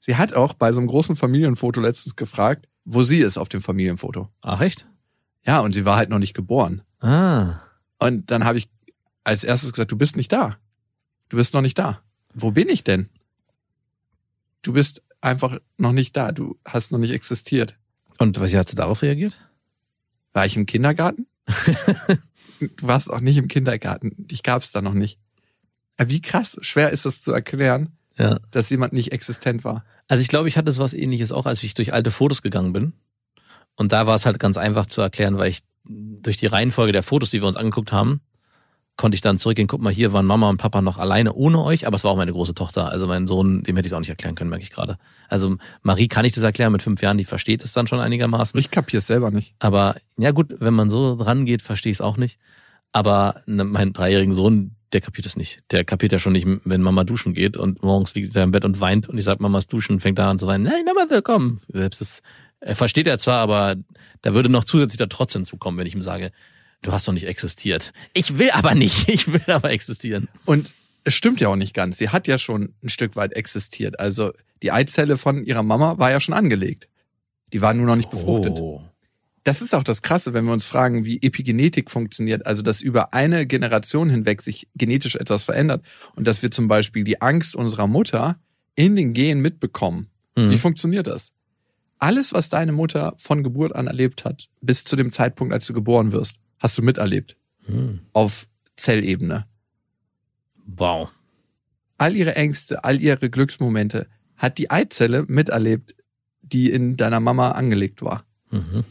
Sie hat auch bei so einem großen Familienfoto letztens gefragt, wo sie ist auf dem Familienfoto. Ach echt? Ja, und sie war halt noch nicht geboren. Ah. Und dann habe ich als erstes gesagt, du bist nicht da. Du bist noch nicht da. Wo bin ich denn? Du bist einfach noch nicht da. Du hast noch nicht existiert. Und was hat sie darauf reagiert? War ich im Kindergarten? *laughs* du warst auch nicht im Kindergarten. Dich gab's da noch nicht. Wie krass schwer ist das zu erklären, Ja. dass jemand nicht existent war. Also ich glaube, ich hatte sowas ähnliches auch, als ich durch alte Fotos gegangen bin. Und da war es halt ganz einfach zu erklären, weil ich durch die Reihenfolge der Fotos, die wir uns angeguckt haben, konnte ich dann zurückgehen, guck mal, hier waren Mama und Papa noch alleine ohne euch, aber es war auch meine große Tochter. Also mein Sohn, dem hätte ich es auch nicht erklären können, merke ich gerade. Also Marie kann ich das erklären mit fünf Jahren, die versteht es dann schon einigermaßen. Ich kapier's selber nicht. Aber ja gut, wenn man so dran geht, verstehe ich es auch nicht. Aber ne, mein dreijährigen Sohn, der kapiert es nicht. Der kapiert ja schon nicht, wenn Mama duschen geht und morgens liegt er im Bett und weint und ich sag Mamas duschen, fängt da an zu weinen. Nein, Mama will kommen. Selbst das versteht er zwar, aber da würde noch zusätzlich der Trotz hinzukommen, wenn ich ihm sage, du hast doch nicht existiert. Ich will aber nicht. *laughs* Ich will aber existieren. Und es stimmt ja auch nicht ganz. Sie hat ja schon ein Stück weit existiert. Also die Eizelle von ihrer Mama war ja schon angelegt. Die waren nur noch nicht befruchtet. Oh. Das ist auch das Krasse, wenn wir uns fragen, wie Epigenetik funktioniert, also dass über eine Generation hinweg sich genetisch etwas verändert und dass wir zum Beispiel die Angst unserer Mutter in den Genen mitbekommen. Mhm. Wie funktioniert das? Alles, was deine Mutter von Geburt an erlebt hat, bis zu dem Zeitpunkt, als du geboren wirst, hast du miterlebt. Hm. Auf Zellebene. Wow. All ihre Ängste, all ihre Glücksmomente hat die Eizelle miterlebt, die in deiner Mama angelegt war. Mhm.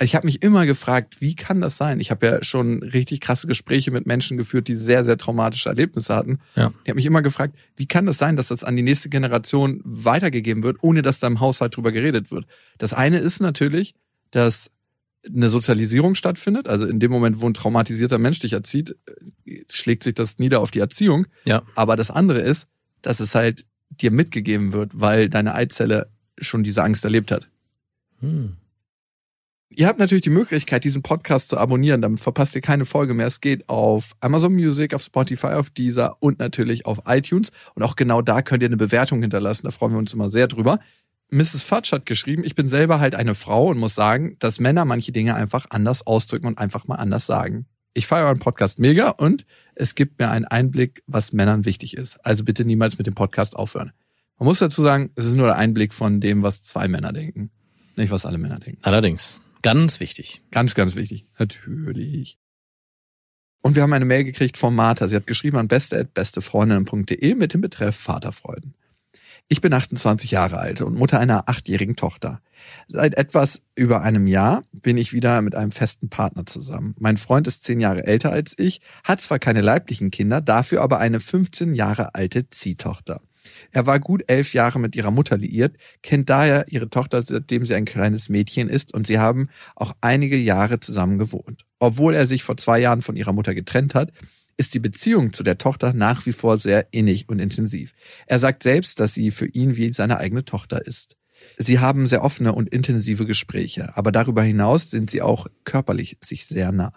Ich habe mich immer gefragt, wie kann das sein? Ich habe ja schon richtig krasse Gespräche mit Menschen geführt, die sehr, sehr traumatische Erlebnisse hatten. Ja. Ich habe mich immer gefragt, wie kann das sein, dass das an die nächste Generation weitergegeben wird, ohne dass da im Haushalt drüber geredet wird? Das eine ist natürlich, dass eine Sozialisierung stattfindet. Also in dem Moment, wo ein traumatisierter Mensch dich erzieht, schlägt sich das nieder auf die Erziehung. Ja. Aber das andere ist, dass es halt dir mitgegeben wird, weil deine Eizelle schon diese Angst erlebt hat. Hm. Ihr habt natürlich die Möglichkeit, diesen Podcast zu abonnieren, damit verpasst ihr keine Folge mehr. Es geht auf Amazon Music, auf Spotify, auf Deezer und natürlich auf iTunes. Und auch genau da könnt ihr eine Bewertung hinterlassen. Da freuen wir uns immer sehr drüber. Mrs. Fudge hat geschrieben, ich bin selber halt eine Frau und muss sagen, dass Männer manche Dinge einfach anders ausdrücken und einfach mal anders sagen. Ich feiere euren Podcast mega und es gibt mir einen Einblick, was Männern wichtig ist. Also bitte niemals mit dem Podcast aufhören. Man muss dazu sagen, es ist nur der Einblick von dem, was zwei Männer denken. Nicht, was alle Männer denken. Allerdings. Ganz wichtig. Ganz, ganz wichtig. Natürlich. Und wir haben eine Mail gekriegt von Martha. Sie hat geschrieben an beste.bestefreundinnen.de mit dem Betreff Vaterfreuden. Ich bin 28 Jahre alt und Mutter einer achtjährigen Tochter. Seit etwas über einem Jahr bin ich wieder mit einem festen Partner zusammen. Mein Freund ist zehn Jahre älter als ich, hat zwar keine leiblichen Kinder, dafür aber eine 15 Jahre alte Ziehtochter. Er war gut elf Jahre mit ihrer Mutter liiert, kennt daher ihre Tochter, seitdem sie ein kleines Mädchen ist und sie haben auch einige Jahre zusammen gewohnt. Obwohl er sich vor zwei Jahren von ihrer Mutter getrennt hat, ist die Beziehung zu der Tochter nach wie vor sehr innig und intensiv. Er sagt selbst, dass sie für ihn wie seine eigene Tochter ist. Sie haben sehr offene und intensive Gespräche, aber darüber hinaus sind sie auch körperlich sich sehr nah.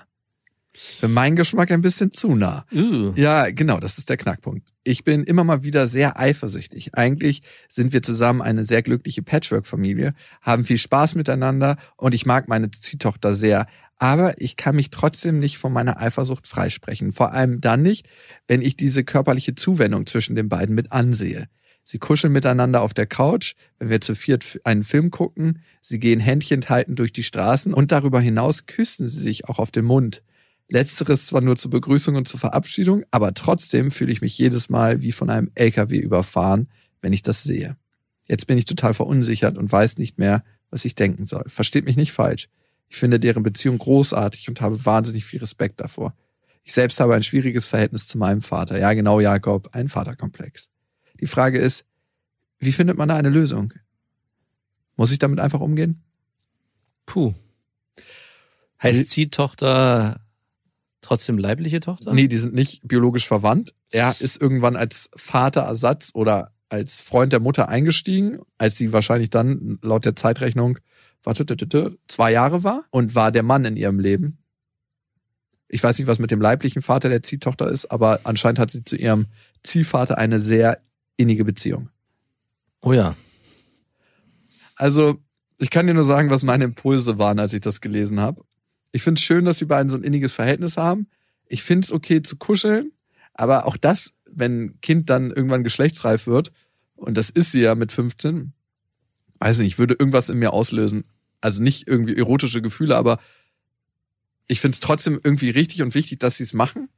Für meinen Geschmack ein bisschen zu nah. Uh. Ja, genau, das ist der Knackpunkt. Ich bin immer mal wieder sehr eifersüchtig. Eigentlich sind wir zusammen eine sehr glückliche Patchwork-Familie, haben viel Spaß miteinander und ich mag meine Ziehtochter sehr. Aber ich kann mich trotzdem nicht von meiner Eifersucht freisprechen. Vor allem dann nicht, wenn ich diese körperliche Zuwendung zwischen den beiden mit ansehe. Sie kuscheln miteinander auf der Couch, wenn wir zu viert einen Film gucken. Sie gehen Händchen halten durch die Straßen und darüber hinaus küssen sie sich auch auf den Mund. Letzteres zwar nur zur Begrüßung und zur Verabschiedung, aber trotzdem fühle ich mich jedes Mal wie von einem LKW überfahren, wenn ich das sehe. Jetzt bin ich total verunsichert und weiß nicht mehr, was ich denken soll. Versteht mich nicht falsch. Ich finde deren Beziehung großartig und habe wahnsinnig viel Respekt davor. Ich selbst habe ein schwieriges Verhältnis zu meinem Vater. Ja, genau, Jakob, ein Vaterkomplex. Die Frage ist, wie findet man da eine Lösung? Muss ich damit einfach umgehen? Puh. Heißt Ziehtochter trotzdem leibliche Tochter? Nee, die sind nicht biologisch verwandt. Er ist irgendwann als Vaterersatz oder als Freund der Mutter eingestiegen, als sie wahrscheinlich dann laut der Zeitrechnung zwei Jahre war und war der Mann in ihrem Leben. Ich weiß nicht, was mit dem leiblichen Vater der Ziehtochter ist, aber anscheinend hat sie zu ihrem Ziehvater eine sehr innige Beziehung. Oh ja. Also, ich kann dir nur sagen, was meine Impulse waren, als ich das gelesen habe. Ich finde es schön, dass die beiden so ein inniges Verhältnis haben. Ich finde es okay zu kuscheln, aber auch das, wenn ein Kind dann irgendwann geschlechtsreif wird, und das ist sie ja mit 15, weiß nicht, würde irgendwas in mir auslösen. Also nicht irgendwie erotische Gefühle, aber ich finde es trotzdem irgendwie richtig und wichtig, dass sie es machen,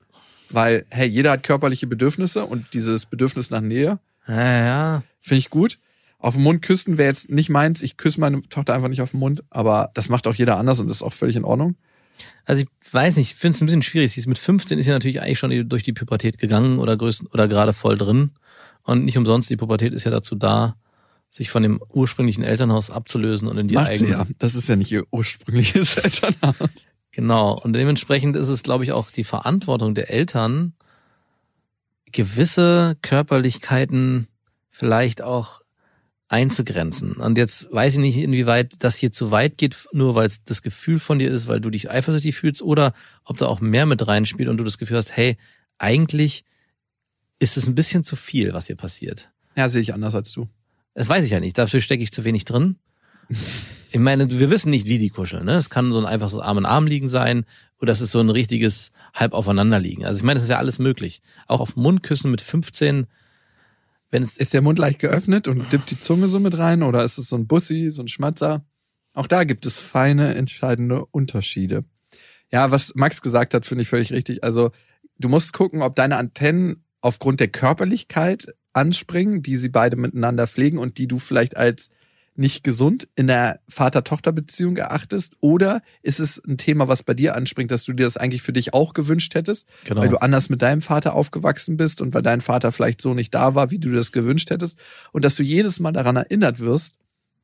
weil, hey, jeder hat körperliche Bedürfnisse und dieses Bedürfnis nach Nähe Ja, ja. Finde ich gut. Auf den Mund küssen wäre jetzt nicht meins. Ich küsse meine Tochter einfach nicht auf den Mund, aber das macht auch jeder anders und das ist auch völlig in Ordnung. Also ich weiß nicht, ich finde es ein bisschen schwierig. Sie ist mit 15 ist ja natürlich eigentlich schon durch die Pubertät gegangen oder größten oder gerade voll drin. Und nicht umsonst, die Pubertät ist ja dazu da, sich von dem ursprünglichen Elternhaus abzulösen und in die Macht sie eigene. ja. Das ist ja nicht ihr ursprüngliches *laughs* Elternhaus. Genau. Und dementsprechend ist es, glaube ich, auch die Verantwortung der Eltern, gewisse Körperlichkeiten vielleicht auch einzugrenzen. Und jetzt weiß ich nicht, inwieweit das hier zu weit geht, nur weil es das Gefühl von dir ist, weil du dich eifersüchtig fühlst, oder ob da auch mehr mit reinspielt und du das Gefühl hast, hey, eigentlich ist es ein bisschen zu viel, was hier passiert. Ja, sehe ich anders als du. Das weiß ich ja nicht. Dafür stecke ich zu wenig drin. Ich meine, wir wissen nicht, wie die kuscheln. Ne? Es kann so ein einfaches Arm in Arm liegen sein oder es ist so ein richtiges halb aufeinander liegen. Also ich meine, das ist ja alles möglich. Auch auf Mundküssen mit 15, wenn es Ist der Mund leicht geöffnet und dippt die Zunge so mit rein oder ist es so ein Bussi, so ein Schmatzer? Auch da gibt es feine, entscheidende Unterschiede. Ja, was Max gesagt hat, finde ich völlig richtig. Also du musst gucken, ob deine Antennen aufgrund der Körperlichkeit anspringen, die sie beide miteinander pflegen und die du vielleicht als nicht gesund in der Vater-Tochter-Beziehung erachtest? Oder ist es ein Thema, was bei dir anspringt, dass du dir das eigentlich für dich auch gewünscht hättest, Genau. weil du anders mit deinem Vater aufgewachsen bist und weil dein Vater vielleicht so nicht da war, wie du dir das gewünscht hättest? Und dass du jedes Mal daran erinnert wirst,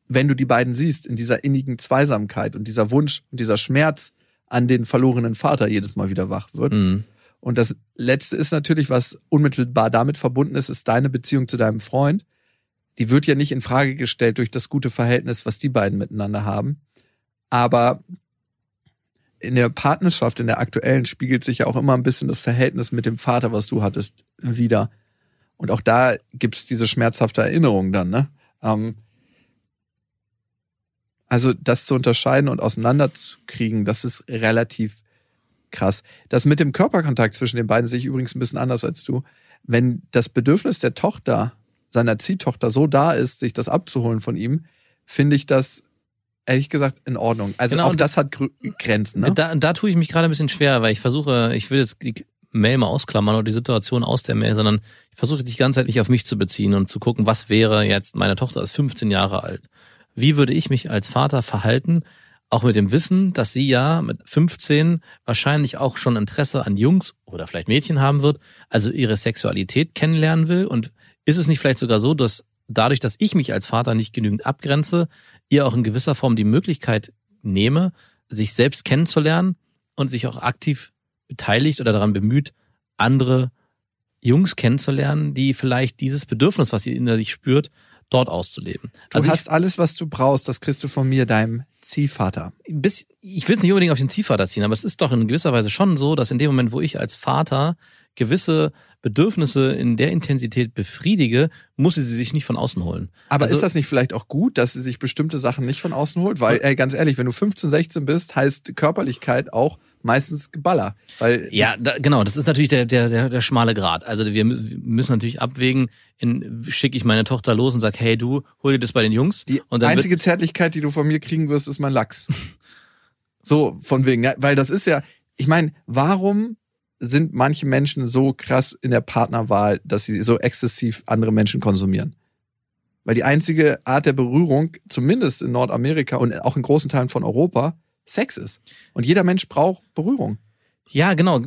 wenn du die beiden siehst, in dieser innigen Zweisamkeit und dieser Wunsch und dieser Schmerz an den verlorenen Vater jedes Mal wieder wach wird. Mhm. Und das letzte ist natürlich, was unmittelbar damit verbunden ist, ist deine Beziehung zu deinem Freund. Die wird ja nicht in Frage gestellt durch das gute Verhältnis, was die beiden miteinander haben. Aber in der Partnerschaft, in der aktuellen, spiegelt sich ja auch immer ein bisschen das Verhältnis mit dem Vater, was du hattest, wieder. Und auch da gibt's diese schmerzhafte Erinnerung dann, ne? Ähm, also das zu unterscheiden und auseinanderzukriegen, das ist relativ krass. Das mit dem Körperkontakt zwischen den beiden sehe ich übrigens ein bisschen anders als du. Wenn das Bedürfnis der Tochter, seiner Ziehtochter so da ist, sich das abzuholen von ihm, finde ich das ehrlich gesagt in Ordnung. Also Genau, auch und das, hat Grenzen, ne? Da, da tue ich mich gerade ein bisschen schwer, weil ich versuche, ich will jetzt die Mail mal ausklammern oder die Situation aus der Mail, sondern ich versuche die ganze Zeit nicht auf mich zu beziehen und zu gucken, was wäre jetzt, meine Tochter ist 15 Jahre alt. Wie würde ich mich als Vater verhalten, auch mit dem Wissen, dass sie ja mit 15 wahrscheinlich auch schon Interesse an Jungs oder vielleicht Mädchen haben wird, also ihre Sexualität kennenlernen will und ist es nicht vielleicht sogar so, dass dadurch, dass ich mich als Vater nicht genügend abgrenze, ihr auch in gewisser Form die Möglichkeit nehme, sich selbst kennenzulernen und sich auch aktiv beteiligt oder daran bemüht, andere Jungs kennenzulernen, die vielleicht dieses Bedürfnis, was sie innerlich spürt, dort auszuleben. Du Also hast alles, was du brauchst, das kriegst du von mir, deinem Ziehvater. ich, bis, ich will es nicht unbedingt auf den Ziehvater ziehen, aber es ist doch in gewisser Weise schon so, dass in dem Moment, wo ich als Vater gewisse Bedürfnisse in der Intensität befriedige, muss sie sich nicht von außen holen. Aber Also- ist das nicht vielleicht auch gut, dass sie sich bestimmte Sachen nicht von außen holt? Weil, ey, ganz ehrlich, wenn du 15, 16 bist, heißt Körperlichkeit auch meistens Geballer. Weil Ja, da, genau, das ist natürlich der, der, der, der schmale Grad. Also wir müssen, natürlich abwägen, schicke ich meine Tochter los und sag, hey du, hol dir das bei den Jungs. die einzige Zärtlichkeit, die du von mir kriegen wirst, ist mein Lachs. so, von wegen, ja, weil das ist ja, ich meine, warum sind manche Menschen so krass in der Partnerwahl, dass sie so exzessiv andere Menschen konsumieren? Weil die einzige Art der Berührung, zumindest in Nordamerika und auch in großen Teilen von Europa, Sex ist. Und jeder Mensch braucht Berührung. Ja, genau.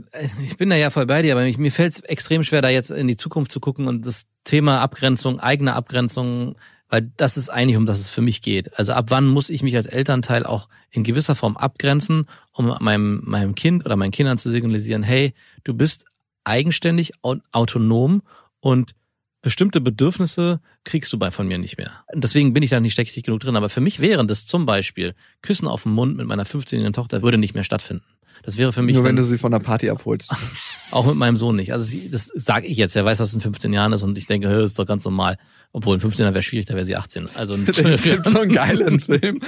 Ich bin da ja voll bei dir, aber mir fällt es extrem schwer, da jetzt in die Zukunft zu gucken und das Thema Abgrenzung, eigene Abgrenzung, weil das ist eigentlich, um das es für mich geht. Also ab wann muss ich mich als Elternteil auch in gewisser Form abgrenzen, um meinem, meinem Kind oder meinen Kindern zu signalisieren, hey, du bist eigenständig und autonom und bestimmte Bedürfnisse kriegst du bei von mir nicht mehr. Deswegen bin ich da nicht steckig genug drin. Aber für mich wären das zum Beispiel Küssen auf den Mund mit meiner 15-jährigen Tochter würde nicht mehr stattfinden. Das wäre für mich Nur wenn dann- du sie von der Party abholst. *laughs* auch mit meinem Sohn nicht. Also sie, das sage ich jetzt. Er weiß, was in 15 Jahren ist und ich denke, das ist doch ganz normal. Obwohl in 15 Jahren wäre schwierig, da wäre sie 18. Also Es 12 gibt so einen geilen Film.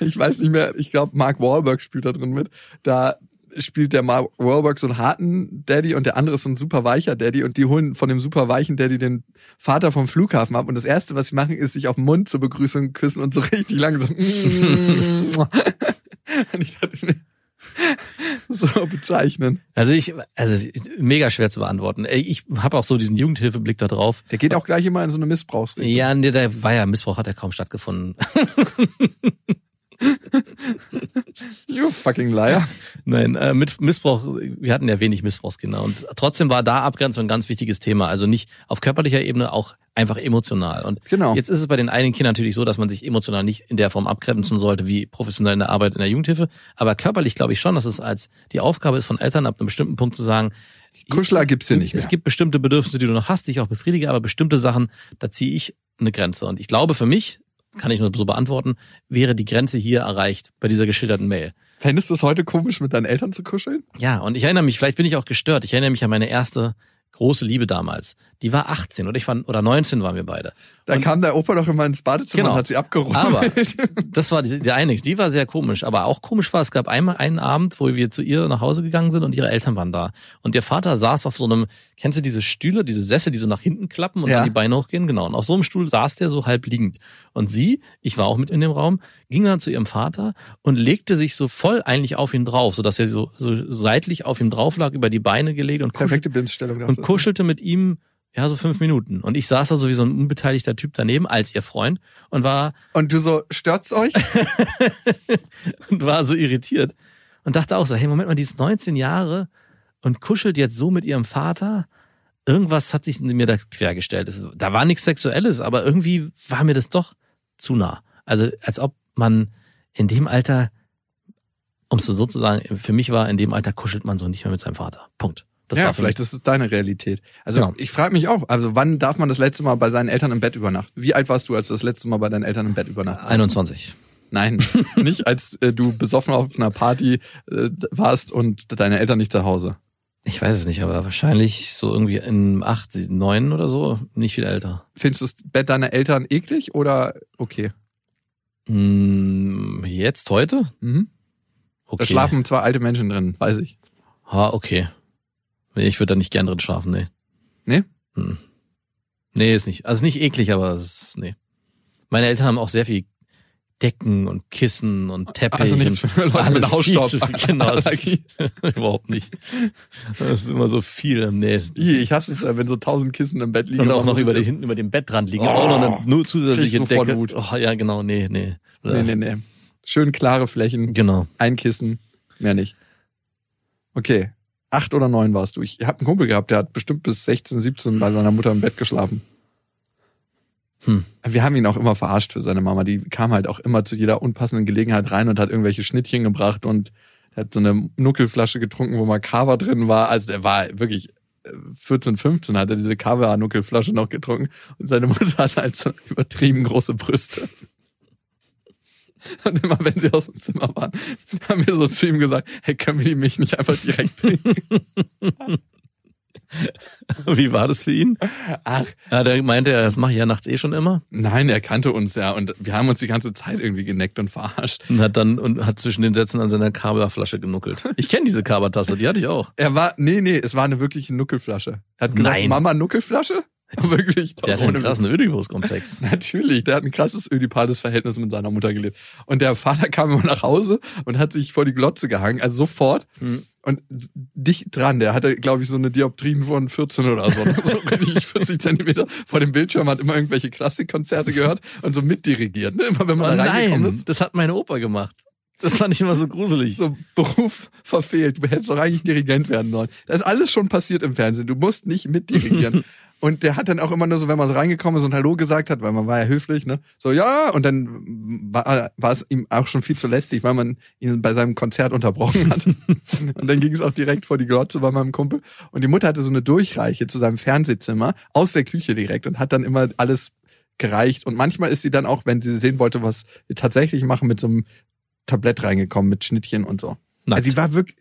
Ich weiß nicht mehr, ich glaube, Mark Wahlberg spielt da drin mit. Da spielt der Mark Wahlberg so einen harten Daddy und der andere ist so ein super weicher Daddy und die holen von dem super weichen Daddy den Vater vom Flughafen ab und das erste, was sie machen, ist sich auf den Mund zur Begrüßung küssen und so *laughs* richtig lang so. *laughs* und ich dachte mir, *laughs* so bezeichnen. Also ich, also mega schwer zu beantworten. Ich habe auch so diesen Jugendhilfeblick da drauf. Der geht auch gleich immer in so eine Missbrauchsrichtung. Ja, nee, der war ja Missbrauch hat ja kaum stattgefunden. *laughs* *laughs* You fucking liar. Nein, äh, mit Missbrauch, wir hatten ja wenig Missbrauchskinder und trotzdem war da Abgrenzung ein ganz wichtiges Thema. Also nicht auf körperlicher Ebene, auch einfach emotional. Und Genau. jetzt ist es bei den einigen Kindern natürlich so, dass man sich emotional nicht in der Form abgrenzen sollte wie professionell in der Arbeit in der Jugendhilfe. Aber körperlich glaube ich schon, dass es als die Aufgabe ist von Eltern ab einem bestimmten Punkt zu sagen, Kuschler gibt's hier nicht mehr. es gibt bestimmte Bedürfnisse, die du noch hast, die ich auch befriedige, aber bestimmte Sachen, da ziehe ich eine Grenze. Und ich glaube für mich, kann ich nur so beantworten, wäre die Grenze hier erreicht bei dieser geschilderten Mail. Fändest du es heute komisch, mit deinen Eltern zu kuscheln? Ja, und ich erinnere mich, vielleicht bin ich auch gestört. Ich erinnere mich an meine erste große Liebe damals, die war 18 oder ich war, oder 19 waren wir beide. Da kam der Opa doch immer ins Badezimmer Genau. und hat sie abgeräumt. Aber *laughs* das war die, die eine, die war sehr komisch. Aber auch komisch war, es gab einmal einen Abend, wo wir zu ihr nach Hause gegangen sind und ihre Eltern waren da. Und ihr Vater saß auf so einem, kennst du diese Stühle, diese Sessel, die so nach hinten klappen und Ja. dann die Beine hochgehen? Genau. Und auf so einem Stuhl saß der so halb liegend. Und sie, ich war auch mit in dem Raum, ging dann zu ihrem Vater und legte sich so voll eigentlich auf ihn drauf, sodass er so, so seitlich auf ihm drauf lag, über die Beine gelegt und Perfekte Bimsstellung. Und kuschelte mit ihm ja so fünf Minuten. Und ich saß da so wie so ein unbeteiligter Typ daneben als ihr Freund und war Und du so, stört's euch? *laughs* und war so irritiert und dachte auch so, hey, Moment mal, die ist 19 Jahre und kuschelt jetzt so mit ihrem Vater. Irgendwas hat sich mir da quergestellt. Es- Da war nichts Sexuelles, aber irgendwie war mir das doch zu nah. Also als ob man in dem Alter, um es so zu sagen, für mich war, in dem Alter kuschelt man so nicht mehr mit seinem Vater. Punkt. Das ja, vielleicht ist es deine Realität. Also Genau. ich frage mich auch, also wann darf man das letzte Mal bei seinen Eltern im Bett übernachten? Wie alt warst du, als du das letzte Mal bei deinen Eltern im Bett übernachtet hast? 21. Nein, *laughs* nicht als äh, du besoffen auf einer Party äh, warst und deine Eltern nicht zu Hause. Ich weiß es nicht, aber wahrscheinlich so irgendwie in acht, neun oder so, nicht viel älter. Findest du das Bett deiner Eltern eklig oder okay? Hm, jetzt, heute? Mhm. Okay. Da schlafen zwei alte Menschen drin, weiß ich. Ha, okay. Nee, ich würde da nicht gern drin schlafen, nee. Nee? Hm. Nee, ist nicht. Also nicht eklig, aber es ist, nee. Meine Eltern haben auch sehr viel Decken und Kissen und Teppich. Also nichts für Leute mit alles viel Hausstaub. zu viel. Genau, ist, *laughs* überhaupt nicht. Das ist immer so viel. Nee. Ih, Ich hasse es, wenn so tausend Kissen im Bett liegen. Und auch noch über die, hinten über dem Bettrand liegen. Oh, auch noch eine nur zusätzliche Decke. Wut. Oh, ja, genau, nee, nee. Nee, nee, nee. Schön klare Flächen, Genau. ein Kissen, mehr nicht. Okay. Acht oder neun warst du. Ich habe einen Kumpel gehabt, der hat bestimmt bis 16, 17 bei seiner Mutter im Bett geschlafen. Hm. Wir haben ihn auch immer verarscht für seine Mama. Die kam halt auch immer zu jeder unpassenden Gelegenheit rein und hat irgendwelche Schnittchen gebracht und hat so eine Nuckelflasche getrunken, wo mal Kava drin war. Also der war wirklich äh, 14, 15 hat er diese Kava-Nuckelflasche noch getrunken und seine Mutter hat halt so übertrieben große Brüste. Und immer wenn sie aus dem Zimmer waren, haben wir so zu ihm gesagt, hey, können wir die Milch nicht einfach direkt trinken? Wie war das für ihn? Ach, Ja, der meinte, er, das mache ich ja nachts eh schon immer. nein, er kannte uns ja und wir haben uns die ganze Zeit irgendwie geneckt und verarscht. Und hat dann und hat zwischen den Sätzen an seiner Kaba-Flasche genuckelt. Ich kenne diese Kaba-Tasse, die hatte ich auch. Er war, nee, nee, es war eine wirkliche Nuckelflasche. Er hat gesagt, Nein. Mama Nuckelflasche? *laughs* Wirklich, Der hat einen krassen. Ödipus-Komplex. *laughs* Natürlich, der hat ein krasses ödipales Verhältnis mit seiner Mutter gelebt. Und der Vater kam immer nach Hause und hat sich vor die Glotze gehangen, also sofort. Hm. Und dicht dran, der hatte, glaube ich, so eine Dioptrien von 14 oder so. *laughs* so richtig 40 Zentimeter vor dem Bildschirm, hat immer irgendwelche Klassikkonzerte gehört und so mitdirigiert. Ne? Immer wenn Oh man da reingekommen nein, ist. das hat mein Opa gemacht. Das fand ich immer so gruselig. So Beruf verfehlt. Du hättest doch eigentlich Dirigent werden sollen. Das ist alles schon passiert im Fernsehen. Du musst nicht mitdirigieren. Und der hat dann auch immer nur so, wenn man so reingekommen ist und Hallo gesagt hat, weil man war ja höflich, ne? So, ja, und dann war, war es ihm auch schon viel zu lästig, weil man ihn bei seinem Konzert unterbrochen hat. *laughs* und dann ging es auch direkt vor die Glotze bei meinem Kumpel. Und die Mutter hatte so eine Durchreiche zu seinem Fernsehzimmer aus der Küche direkt und hat dann immer alles gereicht. Und manchmal ist sie dann auch, wenn sie sehen wollte, was wir tatsächlich machen, mit so einem Tablett reingekommen mit Schnittchen und so. Nackt. Also die war wirklich,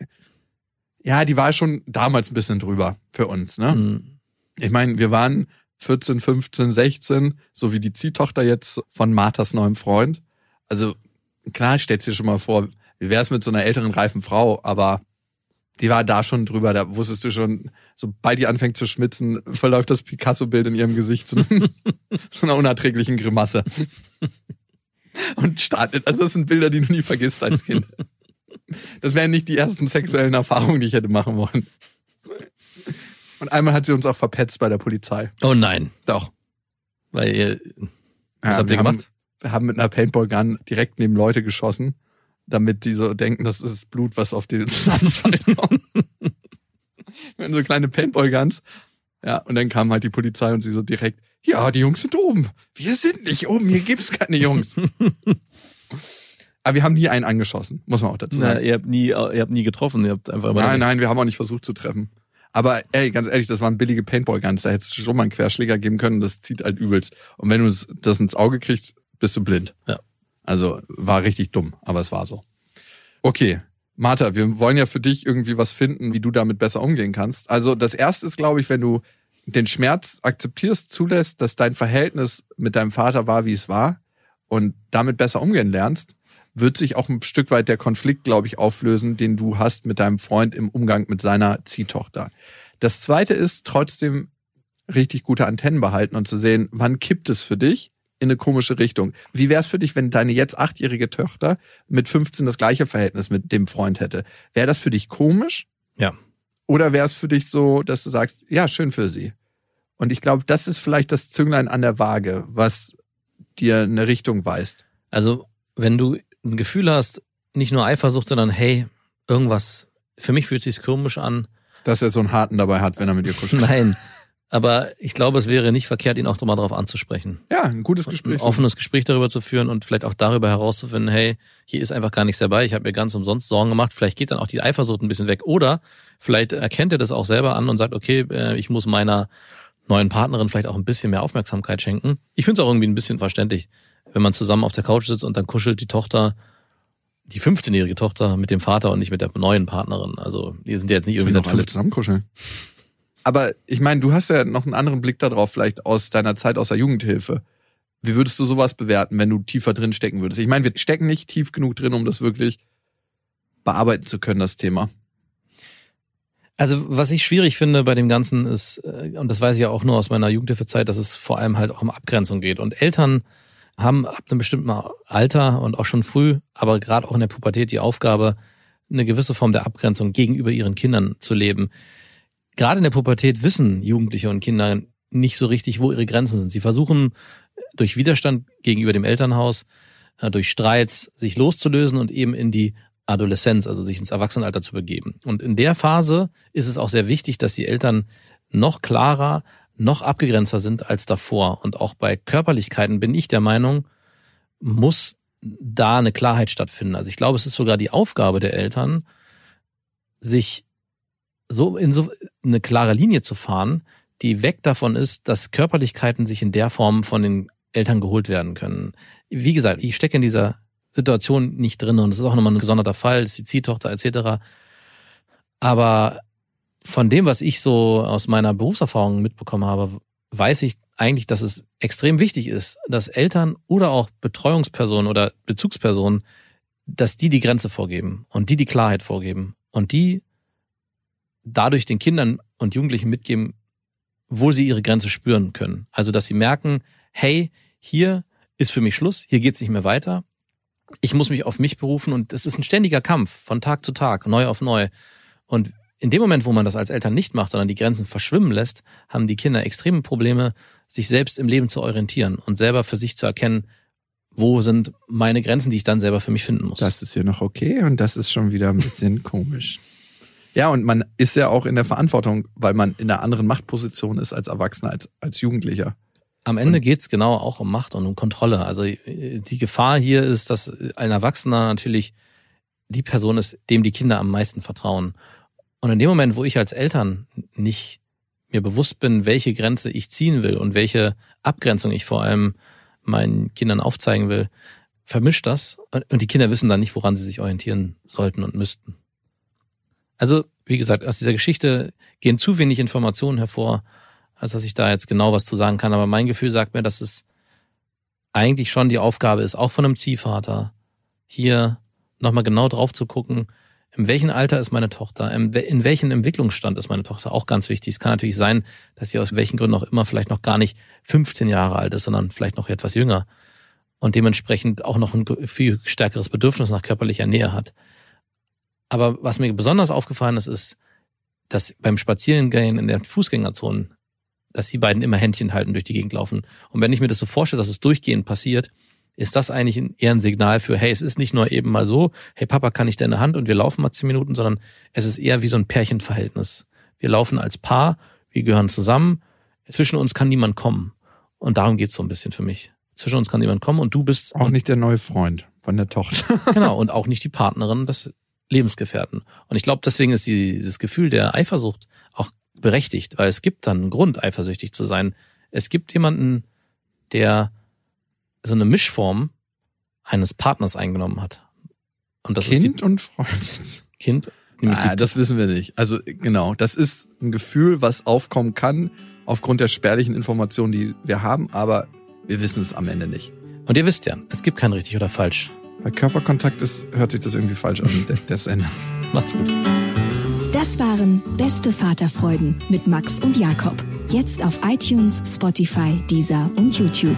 ja, die war schon damals ein bisschen drüber für uns, ne? Hm. Ich meine, wir waren 14, 15, 16, so wie die Ziehtochter jetzt von Marthas neuem Freund. Also klar, stellst dir schon mal vor, wie wär's mit so einer älteren, reifen Frau, aber die war da schon drüber, da wusstest du schon, sobald die anfängt zu schmitzen, verläuft das Picasso-Bild in ihrem Gesicht zu, *laughs* zu einer unerträglichen Grimasse. Und startet, also das sind Bilder, die du nie vergisst als Kind. Das wären nicht die ersten sexuellen Erfahrungen, die ich hätte machen wollen. Und einmal hat sie uns auch verpetzt bei der Polizei. Oh nein. Doch. Weil ihr, was Ja, habt ihr gemacht? Haben, wir haben mit einer Paintball-Gun direkt neben Leute geschossen, damit die so denken, das ist Blut, was auf den *laughs* Asphalt kommt. wir so kleine Paintball-Guns. Ja, und dann kam halt die Polizei und sie so direkt, ja, die Jungs sind oben. Wir sind nicht oben, hier gibt's keine Jungs. *laughs* Aber wir haben nie einen angeschossen, muss man auch dazu Na, sagen. ihr habt nie, ihr habt nie getroffen, ihr habt einfach immer. Nein, nein, wir haben auch nicht versucht zu treffen. Aber ey, ganz ehrlich, das waren billige Paintball-Guns. Da hättest du schon mal einen Querschläger geben können. Das zieht halt übelst. Und wenn du das- das ins Auge kriegst, bist du blind. Ja. Also war richtig dumm, aber es war so. Okay, Martha, wir wollen ja für dich irgendwie was finden, wie du damit besser umgehen kannst. Also das erste ist, glaube ich, wenn du den Schmerz akzeptierst, zulässt, dass dein Verhältnis mit deinem Vater war, wie es war und damit besser umgehen lernst, wird sich auch ein Stück weit der Konflikt, glaube ich, auflösen, den du hast mit deinem Freund im Umgang mit seiner Ziehtochter. Das zweite ist trotzdem richtig gute Antennen behalten und zu sehen, wann kippt es für dich in eine komische Richtung. Wie wäre es für dich, wenn deine jetzt achtjährige Tochter mit 15 das gleiche Verhältnis mit dem Freund hätte? Wäre das für dich komisch? Ja. Oder wäre es für dich so, dass du sagst, ja, schön für sie? Und ich glaube, das ist vielleicht das Zünglein an der Waage, was dir eine Richtung weist. Also, wenn du ein Gefühl hast, nicht nur Eifersucht, sondern hey, irgendwas, für mich fühlt sich's komisch an. Dass er so einen Harten dabei hat, wenn er mit dir kuschelt. Nein. *laughs* Aber ich glaube, es wäre nicht verkehrt, ihn auch mal darauf anzusprechen. Ja, ein gutes Gespräch. Ein offenes Gespräch darüber zu führen und vielleicht auch darüber herauszufinden, hey, hier ist einfach gar nichts dabei, ich habe mir ganz umsonst Sorgen gemacht, vielleicht geht dann auch die Eifersucht ein bisschen weg. Oder vielleicht erkennt er das auch selber an und sagt, okay, äh, ich muss meiner neuen Partnerin vielleicht auch ein bisschen mehr Aufmerksamkeit schenken. Ich finde es auch irgendwie ein bisschen verständlich, wenn man zusammen auf der Couch sitzt und dann kuschelt die Tochter, die 15-jährige Tochter mit dem Vater und nicht mit der neuen Partnerin. Also die sind ja jetzt nicht irgendwie seit alle 15 zusammen kuscheln. Aber ich meine, du hast ja noch einen anderen Blick darauf, vielleicht aus deiner Zeit aus der Jugendhilfe. Wie würdest du sowas bewerten, wenn du tiefer drin stecken würdest? Ich meine, wir stecken nicht tief genug drin, um das wirklich bearbeiten zu können, das Thema. Also was ich schwierig finde bei dem Ganzen ist, äh, und das weiß ich ja auch nur aus meiner Jugendhilfezeit, dass es vor allem halt auch um Abgrenzung geht. Und Eltern haben ab einem bestimmten Alter und auch schon früh, aber gerade auch in der Pubertät die Aufgabe, eine gewisse Form der Abgrenzung gegenüber ihren Kindern zu leben. Gerade in der Pubertät wissen Jugendliche und Kinder nicht so richtig, wo ihre Grenzen sind. Sie versuchen durch Widerstand gegenüber dem Elternhaus, äh, durch Streits sich loszulösen und eben in die Adoleszenz, also sich ins Erwachsenenalter zu begeben. Und in der Phase ist es auch sehr wichtig, dass die Eltern noch klarer, noch abgegrenzter sind als davor. Und auch bei Körperlichkeiten bin ich der Meinung, muss da eine Klarheit stattfinden. Also ich glaube, es ist sogar die Aufgabe der Eltern, sich so in so eine klare Linie zu fahren, die weg davon ist, dass Körperlichkeiten sich in der Form von den Eltern geholt werden können. Wie gesagt, ich stecke in dieser Situation nicht drin und es ist auch nochmal ein gesonderter Fall, ist die Ziehtochter etc. Aber von dem, was ich so aus meiner Berufserfahrung mitbekommen habe, weiß ich eigentlich, dass es extrem wichtig ist, dass Eltern oder auch Betreuungspersonen oder Bezugspersonen, dass die die Grenze vorgeben und die die Klarheit vorgeben und die dadurch den Kindern und Jugendlichen mitgeben, wo sie ihre Grenze spüren können. Also, dass sie merken, hey, hier ist für mich Schluss, hier geht's nicht mehr weiter. Ich muss mich auf mich berufen und es ist ein ständiger Kampf von Tag zu Tag, neu auf neu. Und in dem Moment, wo man das als Eltern nicht macht, sondern die Grenzen verschwimmen lässt, haben die Kinder extreme Probleme, sich selbst im Leben zu orientieren und selber für sich zu erkennen, wo sind meine Grenzen, die ich dann selber für mich finden muss. Das ist hier noch okay und das ist schon wieder ein bisschen *laughs* komisch. Ja, und man ist ja auch in der Verantwortung, weil man in einer anderen Machtposition ist als Erwachsener, als, als Jugendlicher. Am Ende geht's genau auch um Macht und um Kontrolle. Also die Gefahr hier ist, dass ein Erwachsener natürlich die Person ist, dem die Kinder am meisten vertrauen. Und in dem Moment, wo ich als Eltern nicht mir bewusst bin, welche Grenze ich ziehen will und welche Abgrenzung ich vor allem meinen Kindern aufzeigen will, vermischt das und die Kinder wissen dann nicht, woran sie sich orientieren sollten und müssten. Also, wie gesagt, aus dieser Geschichte gehen zu wenig Informationen hervor, als dass ich da jetzt genau was zu sagen kann. Aber mein Gefühl sagt mir, dass es eigentlich schon die Aufgabe ist, auch von einem Ziehvater, hier nochmal genau drauf zu gucken, in welchem Alter ist meine Tochter, in welchem Entwicklungsstand ist meine Tochter, auch ganz wichtig. Es kann natürlich sein, dass sie aus welchen Gründen auch immer vielleicht noch gar nicht 15 Jahre alt ist, sondern vielleicht noch etwas jünger und dementsprechend auch noch ein viel stärkeres Bedürfnis nach körperlicher Nähe hat. Aber was mir besonders aufgefallen ist, ist, dass beim Spazierengehen in der Fußgängerzone, dass die beiden immer Händchen halten, durch die Gegend laufen. Und wenn ich mir das so vorstelle, dass es durchgehend passiert, ist das eigentlich eher ein Signal für, hey, es ist nicht nur eben mal so, hey Papa, kann ich deine Hand und wir laufen mal zehn Minuten, sondern es ist eher wie so ein Pärchenverhältnis. Wir laufen als Paar, wir gehören zusammen, zwischen uns kann niemand kommen. Und darum geht's so ein bisschen für mich. Zwischen uns kann niemand kommen und du bist. Auch nicht der neue Freund von der Tochter. *laughs* genau, und auch nicht die Partnerin des Lebensgefährten. Und ich glaube, deswegen ist dieses Gefühl der Eifersucht auch berechtigt, weil es gibt dann einen Grund, eifersüchtig zu sein. Es gibt jemanden, der so eine Mischform eines Partners eingenommen hat. Und das kind ist die, und Freund. Kind. Nämlich Ah, das wissen wir nicht. Also genau, das ist ein Gefühl, was aufkommen kann aufgrund der spärlichen Informationen, die wir haben, aber wir wissen es am Ende nicht. und ihr wisst ja, es gibt kein richtig oder falsch. Bei Körperkontakt ist, hört sich das irgendwie falsch an, der- das Ende. Macht's gut. Das waren Beste Vaterfreuden mit Max und Jakob. Jetzt auf iTunes, Spotify, Deezer und YouTube.